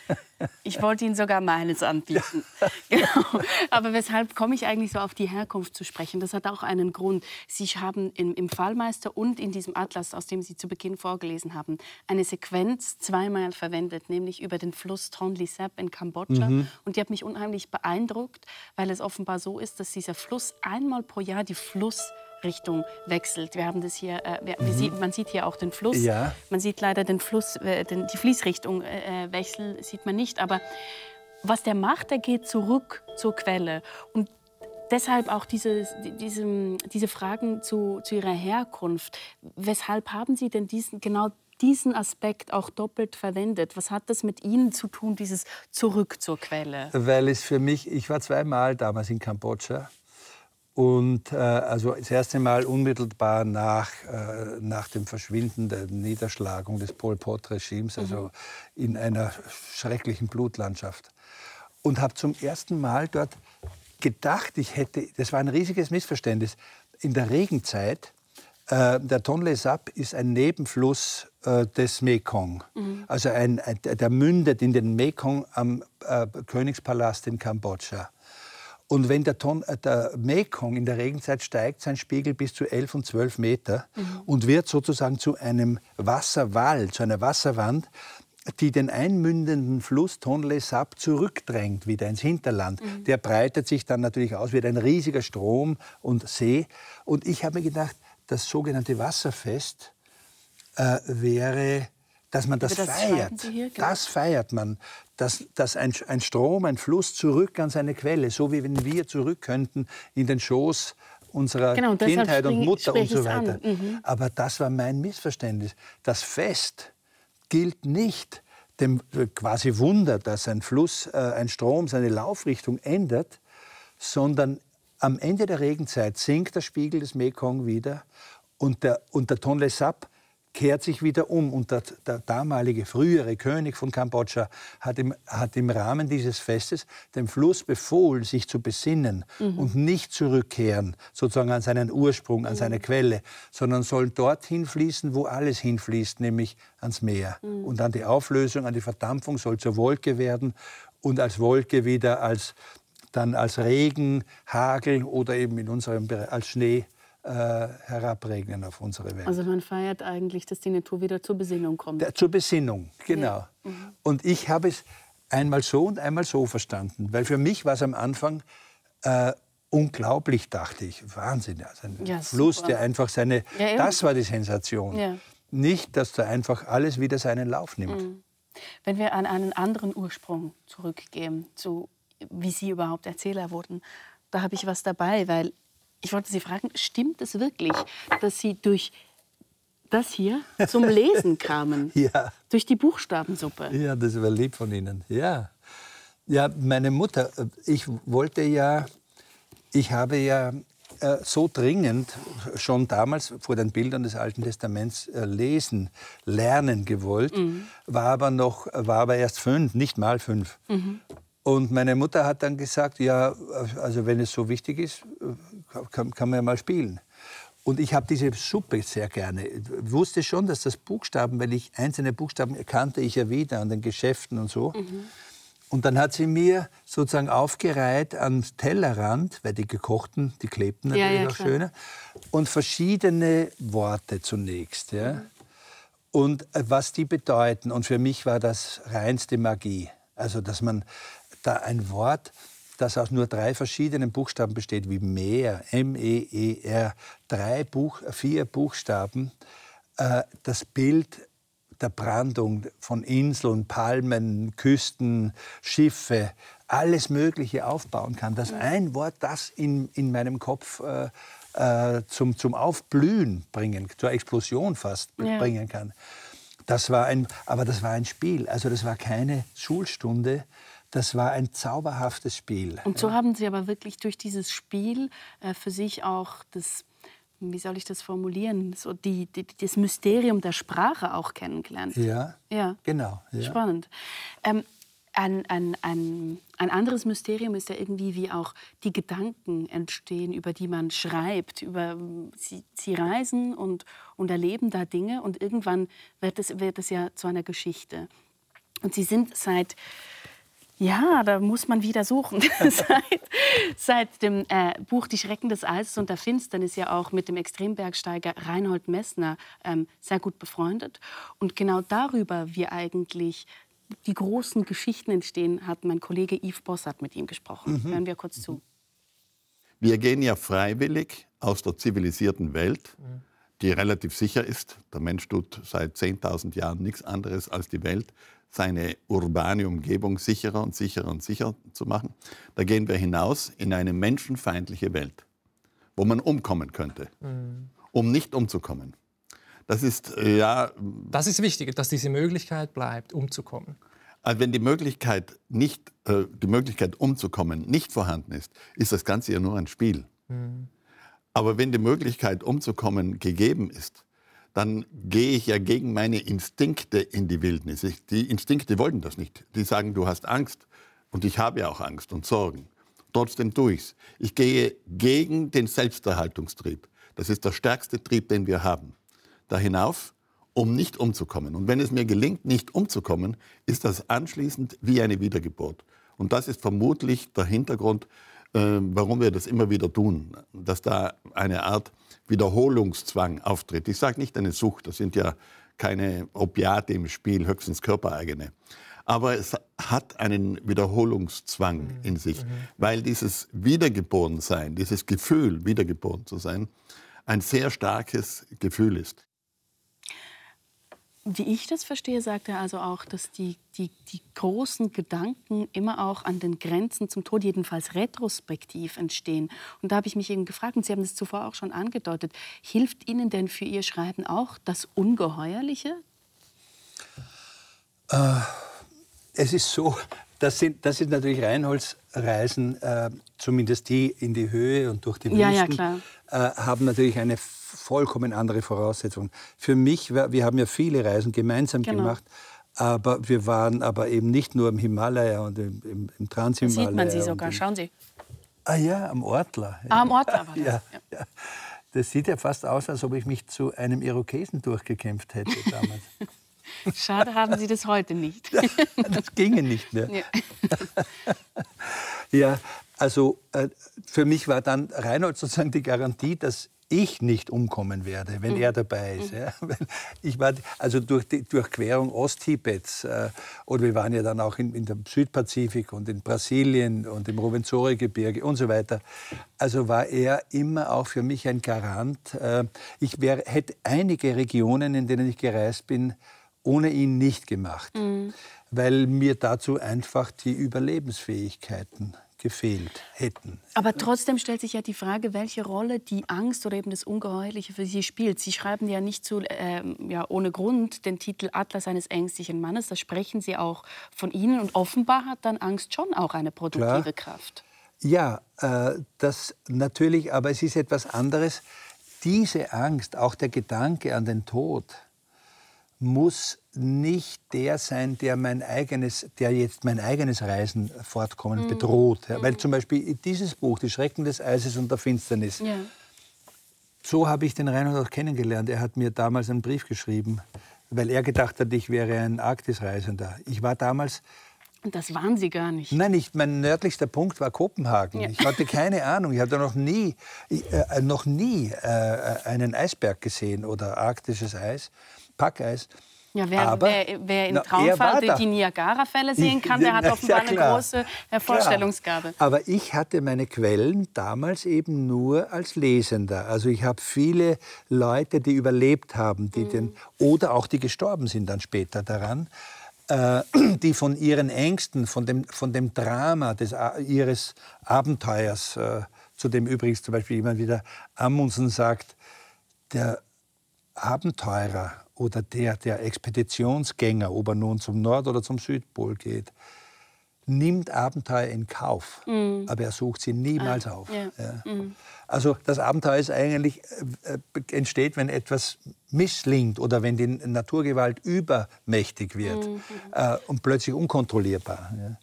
Speaker 1: Ich wollte Ihnen sogar meines anbieten. genau. Aber weshalb komme ich eigentlich so auf die Herkunft zu sprechen? Das hat auch einen Grund. Sie haben im, im Fallmeister und in diesem Atlas, aus dem Sie zu Beginn vorgelesen haben, eine Sequenz zweimal verwendet, nämlich über den Fluss Tonle Sap in Kambodscha. Mhm. Und die hat mich unheimlich beeindruckt, weil es offenbar so ist, dass dieser Fluss einmal pro Jahr die Fluss Richtung wechselt. Wir haben das hier, äh, wir, mhm. sieht, man sieht hier auch den Fluss. Ja. Man sieht leider den Fluss, äh, den, die Fließrichtung äh, äh, wechseln sieht man nicht. Aber was der macht, der geht zurück zur Quelle. Und deshalb auch diese, diese, diese Fragen zu, zu Ihrer Herkunft. Weshalb haben Sie denn diesen, genau diesen Aspekt auch doppelt verwendet? Was hat das mit Ihnen zu tun, dieses Zurück zur Quelle?
Speaker 2: Weil es für mich, ich war zweimal damals in Kambodscha und äh, also das erste Mal unmittelbar nach, äh, nach dem Verschwinden der Niederschlagung des Pol Pot-Regimes, also mhm. in einer schrecklichen Blutlandschaft. Und habe zum ersten Mal dort gedacht, ich hätte, das war ein riesiges Missverständnis, in der Regenzeit, äh, der Tonle Sap ist ein Nebenfluss äh, des Mekong. Mhm. Also ein, ein, der mündet in den Mekong am äh, Königspalast in Kambodscha. Und wenn der, Ton, äh, der Mekong in der Regenzeit steigt, sein Spiegel bis zu 11 und 12 Meter mhm. und wird sozusagen zu einem Wasserwall, zu einer Wasserwand, die den einmündenden Fluss Tonle Sap zurückdrängt wieder ins Hinterland. Mhm. Der breitet sich dann natürlich aus, wird ein riesiger Strom und See. Und ich habe mir gedacht, das sogenannte Wasserfest äh, wäre dass man das, das feiert. Hier. Das feiert man, dass, dass ein, ein Strom, ein Fluss zurück an seine Quelle, so wie wenn wir zurück könnten in den Schoß unserer genau, Kindheit und Mutter und so weiter. Mhm. Aber das war mein Missverständnis. Das Fest gilt nicht dem äh, quasi Wunder, dass ein Fluss, äh, ein Strom seine Laufrichtung ändert, sondern am Ende der Regenzeit sinkt der Spiegel des Mekong wieder und der, und der Tonle Sap kehrt sich wieder um. Und der, der, damalige, frühere König von Kambodscha hat im, hat im Rahmen dieses Festes dem Fluss befohlen, sich zu besinnen mhm. und nicht zurückkehren, sozusagen an seinen Ursprung, an mhm. seine Quelle, sondern sollen dorthin fließen, wo alles hinfließt, nämlich ans Meer. Mhm. Und an die Auflösung, an die Verdampfung soll zur Wolke werden und als Wolke wieder als dann als Regen, Hagel oder eben in unserem Bereich als Schnee äh, herabregnen auf unsere Welt.
Speaker 1: Also man feiert eigentlich, dass die Natur wieder zur Besinnung kommt.
Speaker 2: Der, zur Besinnung, genau. Ja. Mhm. Und ich habe es einmal so und einmal so verstanden, weil für mich war es am Anfang äh, unglaublich, dachte ich. Wahnsinn, also ein ja, Fluss, super. der einfach seine, ja, das war die Sensation. Nicht, dass da einfach alles wieder seinen Lauf nimmt. Mhm.
Speaker 1: Wenn wir an einen anderen Ursprung zurückgehen, zu wie Sie überhaupt Erzähler wurden, da habe ich was dabei, weil Ich wollte Sie fragen, stimmt es wirklich, dass Sie durch das hier zum Lesen kamen?
Speaker 2: ja.
Speaker 1: Durch die Buchstabensuppe?
Speaker 2: Ja, das war lieb von Ihnen. Ja. Ja, meine Mutter, ich wollte ja, ich habe ja äh, so dringend schon damals vor den Bildern des Alten Testaments äh, lesen, lernen gewollt, mhm. war aber noch, war aber erst fünf, nicht mal fünf. Mhm. Und meine Mutter hat dann gesagt, ja, also wenn es so wichtig ist, kann, kann man ja mal spielen. Und ich habe diese Suppe sehr gerne. Ich wusste schon, dass das Buchstaben, weil ich einzelne Buchstaben kannte ich ja wieder an den Geschäften und so. Mhm. Und dann hat sie mir sozusagen aufgereiht am Tellerrand, weil die gekochten, die klebten natürlich ja, ja, auch klar. schöner, und verschiedene Worte zunächst. Ja. Mhm. Und äh, was die bedeuten. Und für mich war das reinste Magie. Also, dass man da ein Wort, das aus nur drei verschiedenen Buchstaben besteht, wie Meer, M-E-E-R, drei Buch, vier Buchstaben, äh, das Bild der Brandung von Inseln, Palmen, Küsten, Schiffe, alles Mögliche aufbauen kann. Dass ein Wort das in, in meinem Kopf äh, äh, zum, zum Aufblühen bringen, zur Explosion fast ja. bringen kann. Das war ein, aber das war ein Spiel. Also das war keine Schulstunde. Das war ein zauberhaftes Spiel.
Speaker 1: Und so haben Sie aber wirklich durch dieses Spiel äh, für sich auch das wie soll ich das formulieren, so die, die, das Mysterium der Sprache auch kennengelernt.
Speaker 2: Ja, ja. genau. Ja.
Speaker 1: Spannend. Ähm, ein, ein, ein, ein anderes Mysterium ist ja irgendwie, wie auch die Gedanken entstehen, über die man schreibt. Über, sie, sie reisen und, und erleben da Dinge und irgendwann wird es, wird es ja zu einer Geschichte. Und Sie sind seit ja, da muss man wieder suchen. seit, seit, dem äh, Buch Die Schrecken des Eises und der Finsternis ja auch mit dem Extrembergsteiger Reinhold Messner ähm, sehr gut befreundet. Und genau darüber, wie eigentlich die großen Geschichten entstehen, hat mein Kollege Yves Bossart mit ihm gesprochen. Mhm. Hören wir kurz zu.
Speaker 4: Wir gehen ja freiwillig aus der zivilisierten Welt, die relativ sicher ist. Der Mensch tut seit 10.000 Jahren nichts anderes als die Welt seine urbane Umgebung sicherer und sicherer und sicherer zu machen. Da gehen wir hinaus in eine menschenfeindliche Welt, wo man umkommen könnte, mhm. um nicht umzukommen. Das ist äh, ja.
Speaker 5: Das ist wichtig, dass diese Möglichkeit bleibt, umzukommen.
Speaker 4: Also wenn die Möglichkeit nicht, äh, die Möglichkeit umzukommen nicht vorhanden ist, ist das Ganze ja nur ein Spiel. Mhm. Aber wenn die Möglichkeit umzukommen gegeben ist, dann gehe ich ja gegen meine Instinkte in die Wildnis. Ich, die Instinkte wollten das nicht. Die sagen, du hast Angst. Und ich habe ja auch Angst und Sorgen. Trotzdem tue ich's. Ich gehe gegen den Selbsterhaltungstrieb. Das ist der stärkste Trieb, den wir haben. Da hinauf, um nicht umzukommen. Und wenn es mir gelingt, nicht umzukommen, ist das anschließend wie eine Wiedergeburt. Und das ist vermutlich der Hintergrund, warum wir das immer wieder tun. Dass da eine Art Wiederholungszwang auftritt. Ich sage nicht eine Sucht, das sind ja keine Opiate im Spiel, höchstens körpereigene. Aber es hat einen Wiederholungszwang mhm. in sich, mhm. weil dieses Wiedergeborensein, dieses Gefühl, wiedergeboren zu sein, ein sehr starkes Gefühl ist.
Speaker 1: Wie ich das verstehe, sagt er also auch, dass die, die, die großen Gedanken immer auch an den Grenzen zum Tod, jedenfalls retrospektiv entstehen. Und da habe ich mich eben gefragt, und Sie haben das zuvor auch schon angedeutet, hilft Ihnen denn für Ihr Schreiben auch das Ungeheuerliche?
Speaker 2: Äh, es ist so, das sind, das sind natürlich Reinholdsreisen, äh, zumindest die in die Höhe und durch die Wüsten, ja, ja, äh, haben natürlich eine vollkommen andere Voraussetzungen. Für mich, wir haben ja viele Reisen gemeinsam genau. gemacht, aber wir waren aber eben nicht nur im Himalaya und im, im, im Transhimalaya.
Speaker 1: Da sieht man sie sogar, im, schauen Sie.
Speaker 2: Ah ja, am Ortler.
Speaker 1: Ja. Ah, am Ortler war das. Ja,
Speaker 2: ja. Das sieht ja fast aus, als ob ich mich zu einem Irokesen durchgekämpft hätte damals.
Speaker 1: Schade haben Sie das heute nicht.
Speaker 2: das ginge nicht mehr. Ja, ja also äh, für mich war dann Reinhold sozusagen die Garantie, dass ich nicht umkommen werde, wenn mhm. er dabei ist. Mhm. Ja. Ich war, also durch die Durchquerung Osttibets, äh, oder wir waren ja dann auch in, in dem Südpazifik und in Brasilien und im Rovenzori-Gebirge und so weiter. Also war er immer auch für mich ein Garant. Äh, ich wär, hätte einige Regionen, in denen ich gereist bin, ohne ihn nicht gemacht, mhm. weil mir dazu einfach die Überlebensfähigkeiten gefehlt hätten.
Speaker 1: Aber trotzdem stellt sich ja die Frage, welche Rolle die Angst oder eben das Ungeheuerliche für Sie spielt. Sie schreiben ja nicht zu, äh, ja, ohne Grund den Titel Atlas eines ängstlichen Mannes. Da sprechen Sie auch von Ihnen. Und offenbar hat dann Angst schon auch eine produktive Klar. Kraft.
Speaker 2: Ja, äh, das natürlich, aber es ist etwas anderes. Diese Angst, auch der Gedanke an den Tod, muss nicht der sein, der mein eigenes, der jetzt mein eigenes Reisen fortkommen mhm. bedroht. Ja, weil zum Beispiel dieses Buch, Die Schrecken des Eises und der Finsternis, ja. so habe ich den Reinhold auch kennengelernt. Er hat mir damals einen Brief geschrieben, weil er gedacht hat, ich wäre ein Arktisreisender. Ich war damals
Speaker 1: und das waren Sie gar nicht.
Speaker 2: Nein, nicht. Mein nördlichster Punkt war Kopenhagen. Ja. Ich hatte keine Ahnung. Ich hatte noch nie, äh, noch nie äh, einen Eisberg gesehen oder arktisches Eis, Packeis.
Speaker 1: Ja, wer, Aber, wer, wer in Traumfall die Niagara-Fälle sehen kann, der hat offenbar ja, eine große Vorstellungsgabe.
Speaker 2: Aber ich hatte meine Quellen damals eben nur als Lesender. Also ich habe viele Leute, die überlebt haben, die mhm. den, oder auch die gestorben sind dann später daran, äh, die von ihren Ängsten, von dem, von dem Drama des, ihres Abenteuers, äh, zu dem übrigens zum Beispiel immer wieder Amundsen sagt, der Abenteurer oder der, der Expeditionsgänger, ob er nun zum Nord- oder zum Südpol geht, nimmt Abenteuer in Kauf, mm. aber er sucht sie niemals ah, auf. Ja. Ja. Mm. Also das Abenteuer ist eigentlich äh, äh, entsteht, wenn etwas misslingt oder wenn die Naturgewalt übermächtig wird mm. äh, und plötzlich unkontrollierbar. Ja.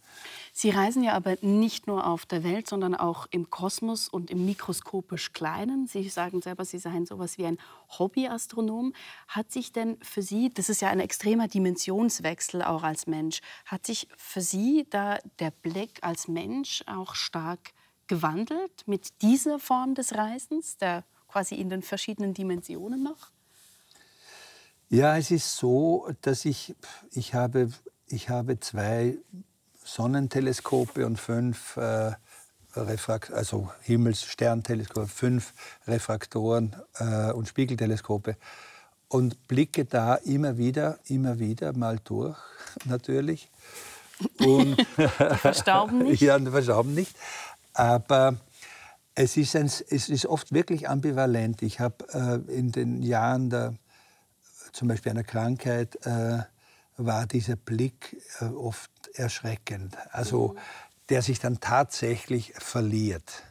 Speaker 1: Sie reisen ja aber nicht nur auf der Welt, sondern auch im Kosmos und im mikroskopisch Kleinen. Sie sagen selber, Sie seien sowas wie ein Hobbyastronom. Hat sich denn für Sie, das ist ja ein extremer Dimensionswechsel auch als Mensch, hat sich für Sie da der Blick als Mensch auch stark gewandelt mit dieser Form des Reisens, der quasi in den verschiedenen Dimensionen noch?
Speaker 2: Ja, es ist so, dass ich, ich, habe, ich habe zwei Sonnenteleskope und fünf äh, Refrakt also Himmels-Sternteleskope, fünf Refraktoren äh, und Spiegelteleskope und blicke da immer wieder, immer wieder mal durch, natürlich.
Speaker 1: Und die verstauben nicht?
Speaker 2: ja, die verstauben nicht. Aber es ist, ein, es ist oft wirklich ambivalent. Ich habe äh, in den Jahren der, zum Beispiel einer Krankheit, äh, war dieser Blick äh, oft erschreckend. Also der sich dann tatsächlich verliert.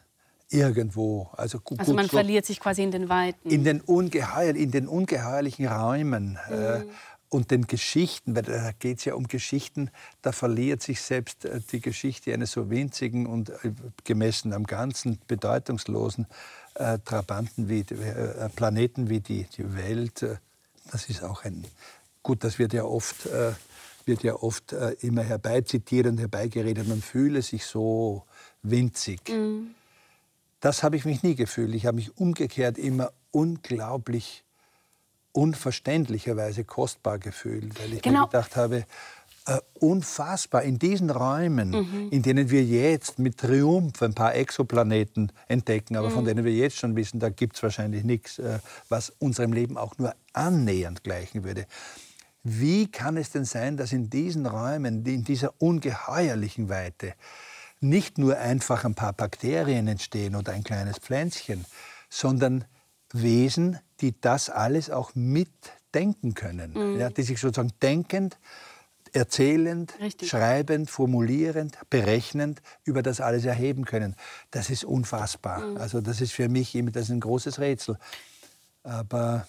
Speaker 2: Irgendwo.
Speaker 1: Also, gut, also man so verliert sich quasi in den Weiten.
Speaker 2: In den, ungeheuer, in den ungeheuerlichen Räumen. Äh, mhm. Äh, und den Geschichten, weil da geht es ja um Geschichten, da verliert sich selbst äh, die Geschichte eines so winzigen und gemessen am Ganzen bedeutungslosen äh, Trabanten wie äh, Planeten wie die, die Welt. das ist auch ein, gut, das wird ja oft wird ja oft äh, immer herbeizitiert und herbeigeredet, man fühle sich so winzig. Mhm. Das habe ich mich nie gefühlt. Ich habe mich umgekehrt immer unglaublich unverständlicherweise kostbar gefühlt, weil ich genau. mir gedacht habe, äh, unfassbar in diesen Räumen, mhm. in denen wir jetzt mit Triumph ein paar Exoplaneten entdecken, aber mhm. von denen wir jetzt schon wissen, da gibt es wahrscheinlich nichts, äh, was unserem Leben auch nur annähernd gleichen würde. Wie kann es denn sein, dass in diesen Räumen, in dieser ungeheuerlichen Weite, nicht nur einfach ein paar Bakterien entstehen oder ein kleines Pflänzchen, sondern Wesen, die das alles auch mitdenken können, mhm. ja, die sich sozusagen denkend, erzählend, Richtig. schreibend, formulierend, berechnend über das alles erheben können. Das ist unfassbar. Mhm. Also das ist für mich immer das ist ein großes Rätsel. Aber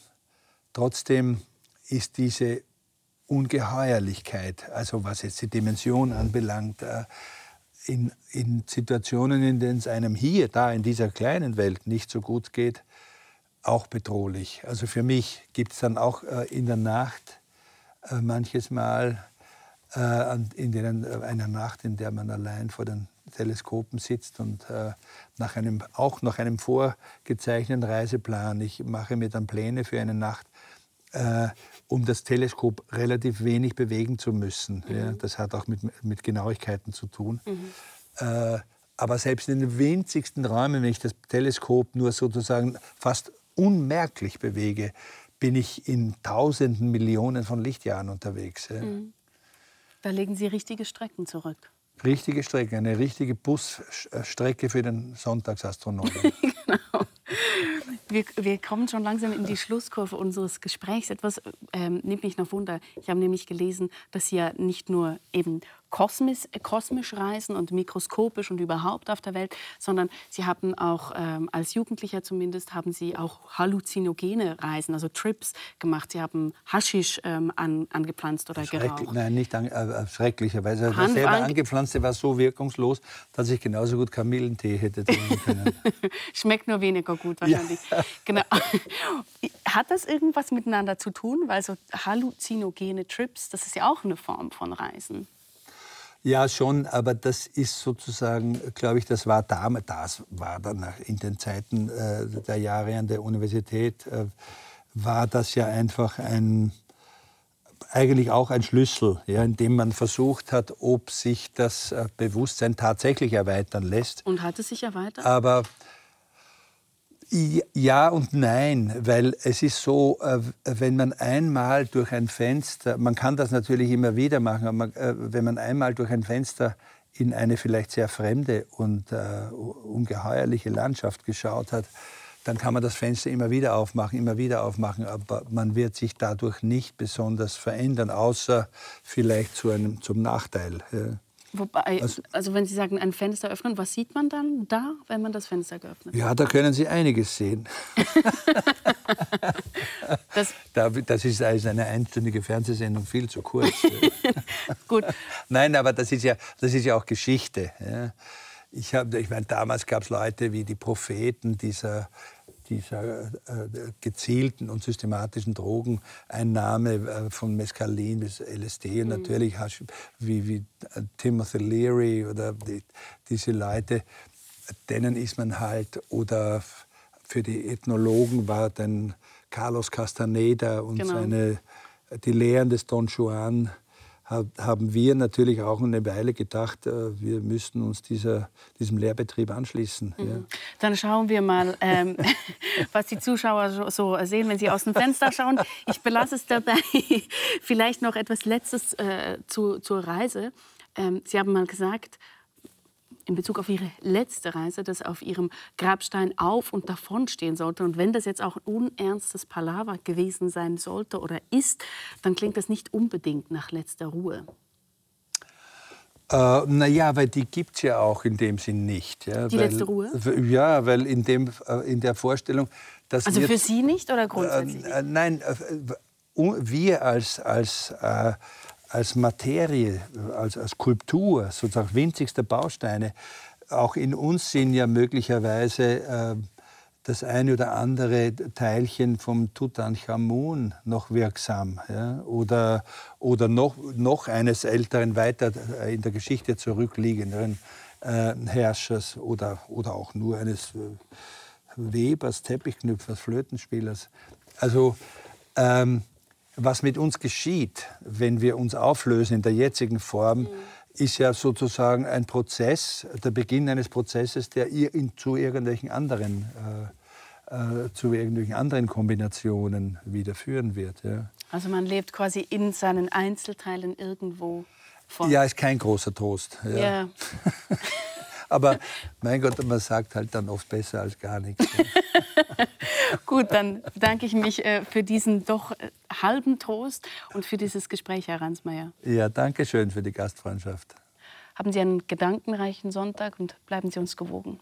Speaker 2: trotzdem ist diese Ungeheuerlichkeit, also was jetzt die Dimension anbelangt, äh, in, in Situationen, in denen es einem hier, da in dieser kleinen Welt nicht so gut geht, auch bedrohlich. Also für mich gibt es dann auch äh, in der Nacht äh, manches Mal, in denen, einer Nacht, in der man allein vor den Teleskopen sitzt und nach einem, auch nach einem vorgezeichneten Reiseplan, ich mache mir dann Pläne für eine Nacht, äh, um das Teleskop relativ wenig bewegen zu müssen. Mhm. Ja, das hat auch mit, mit Genauigkeiten zu tun. Mhm. Äh, aber selbst in den winzigsten Räumen, wenn ich das Teleskop nur sozusagen fast unmerklich bewege, bin ich in tausenden Millionen von Lichtjahren unterwegs. Ja.
Speaker 1: Mhm. Da legen Sie richtige Strecken zurück.
Speaker 2: Richtige Strecke, eine richtige Busstrecke für den Sonntagsastronomen. genau.
Speaker 1: Wir, wir, kommen schon langsam in die Schlusskurve unseres Gesprächs. Etwas ähm, nimmt mich noch Wunder. Ich habe nämlich gelesen, dass Sie ja nicht nur eben kosmisch, kosmisch reisen und mikroskopisch und überhaupt auf der Welt, sondern Sie haben auch ähm, als Jugendlicher zumindest haben Sie auch halluzinogene Reisen, also Trips gemacht. Sie haben Haschisch ähm, an, angepflanzt oder geraucht.
Speaker 2: Nein, nicht an, äh, schrecklicherweise. Das selber angepflanzte war so wirkungslos, dass ich genauso gut Kamillentee hätte trinken können.
Speaker 1: Schmeckt nur weniger gut wahrscheinlich. Ja. Genau. Hat das irgendwas miteinander zu tun? Weil so halluzinogene Trips, das ist ja auch eine Form von Reisen.
Speaker 2: Ja, schon, aber das ist sozusagen, glaube ich, das war damals, das war dann in den Zeiten äh, der Jahre an der Universität, äh, war das ja einfach ein, eigentlich auch ein Schlüssel, ja, in dem man versucht hat, ob sich das äh, Bewusstsein tatsächlich erweitern lässt.
Speaker 1: Und hat es sich erweitert?
Speaker 2: Aber ja und nein, weil es ist so, äh, wenn man einmal durch ein Fenster, man kann das natürlich immer wieder machen, aber äh, wenn man einmal durch ein Fenster in eine vielleicht sehr fremde und uh, ungeheuerliche Landschaft geschaut hat, dann kann man das Fenster immer wieder aufmachen, immer wieder aufmachen, aber man wird sich dadurch nicht besonders verändern, außer vielleicht zu einem, zum Nachteil.
Speaker 1: Wobei, also, also, wenn Sie sagen, ein Fenster öffnen, was sieht man dann da, wenn man das Fenster geöffnet hat?
Speaker 2: Ja, da können Sie einiges sehen. das, das ist als eine einstündige Fernsehsendung viel zu kurz. Gut. Nein, aber das ist ja, das ist ja auch Geschichte. Ich, hab, ich meine, damals gab es Leute wie die Propheten dieser dieser äh, gezielten und systematischen Drogeneinnahme äh, von Mescalin bis LSD und mhm. natürlich wie, wie äh, Timothy Leary oder die, diese Leute, denen ist man halt, oder für die Ethnologen war dann Carlos Castaneda und genau. seine, die Lehren des Don Juan haben wir natürlich auch eine Weile gedacht, äh, wir müssten uns dieser, diesem Lehrbetrieb anschließen. Mhm. Ja.
Speaker 1: Dann schauen wir mal, ähm, was die Zuschauer so sehen, wenn sie aus dem Fenster schauen. Ich belasse es dabei. Vielleicht noch etwas Letztes äh, zu, zur Reise. Ähm, sie haben mal gesagt, in Bezug auf Ihre letzte Reise, dass auf Ihrem Grabstein auf und davon stehen sollte. Und wenn das jetzt auch ein unernstes Palaver gewesen sein sollte oder ist, dann klingt das nicht unbedingt nach letzter Ruhe.
Speaker 2: Äh, naja, weil die gibt es ja auch in dem Sinn nicht. Ja,
Speaker 1: die
Speaker 2: weil,
Speaker 1: letzte Ruhe?
Speaker 2: Ja, weil in, dem, äh, in der Vorstellung, dass
Speaker 1: Also für Sie nicht oder grundsätzlich?
Speaker 2: Äh, nein, äh, wir als, als äh, als Materie, als, als Skulptur, sozusagen winzigste Bausteine. Auch in uns sind ja möglicherweise äh, das eine oder andere Teilchen vom Tutanchamun noch wirksam. Ja? Oder, oder noch, noch eines älteren, weiter äh, in der Geschichte zurückliegenden äh, Herrschers oder, oder auch nur eines äh, Webers, Teppichknüpfers, Flötenspielers. Also ähm, was mit uns geschieht, wenn wir uns auflösen in der jetzigen Form, mhm. ist ja sozusagen ein Prozess, der Beginn eines Prozesses, der zu irgendwelchen anderen, äh, äh, zu irgendwelchen anderen Kombinationen wieder führen wird. Ja.
Speaker 1: Also man lebt quasi in seinen Einzelteilen irgendwo. Von.
Speaker 2: Ja, ist kein großer Trost. Ja. ja. Aber mein Gott, man sagt halt dann oft besser als gar nichts.
Speaker 1: Gut, dann bedanke ich mich äh, für diesen doch äh, halben Trost und für dieses Gespräch, Herr Ransmayr.
Speaker 2: Ja, danke schön für die Gastfreundschaft.
Speaker 1: Haben Sie einen gedankenreichen Sonntag und bleiben Sie uns gewogen.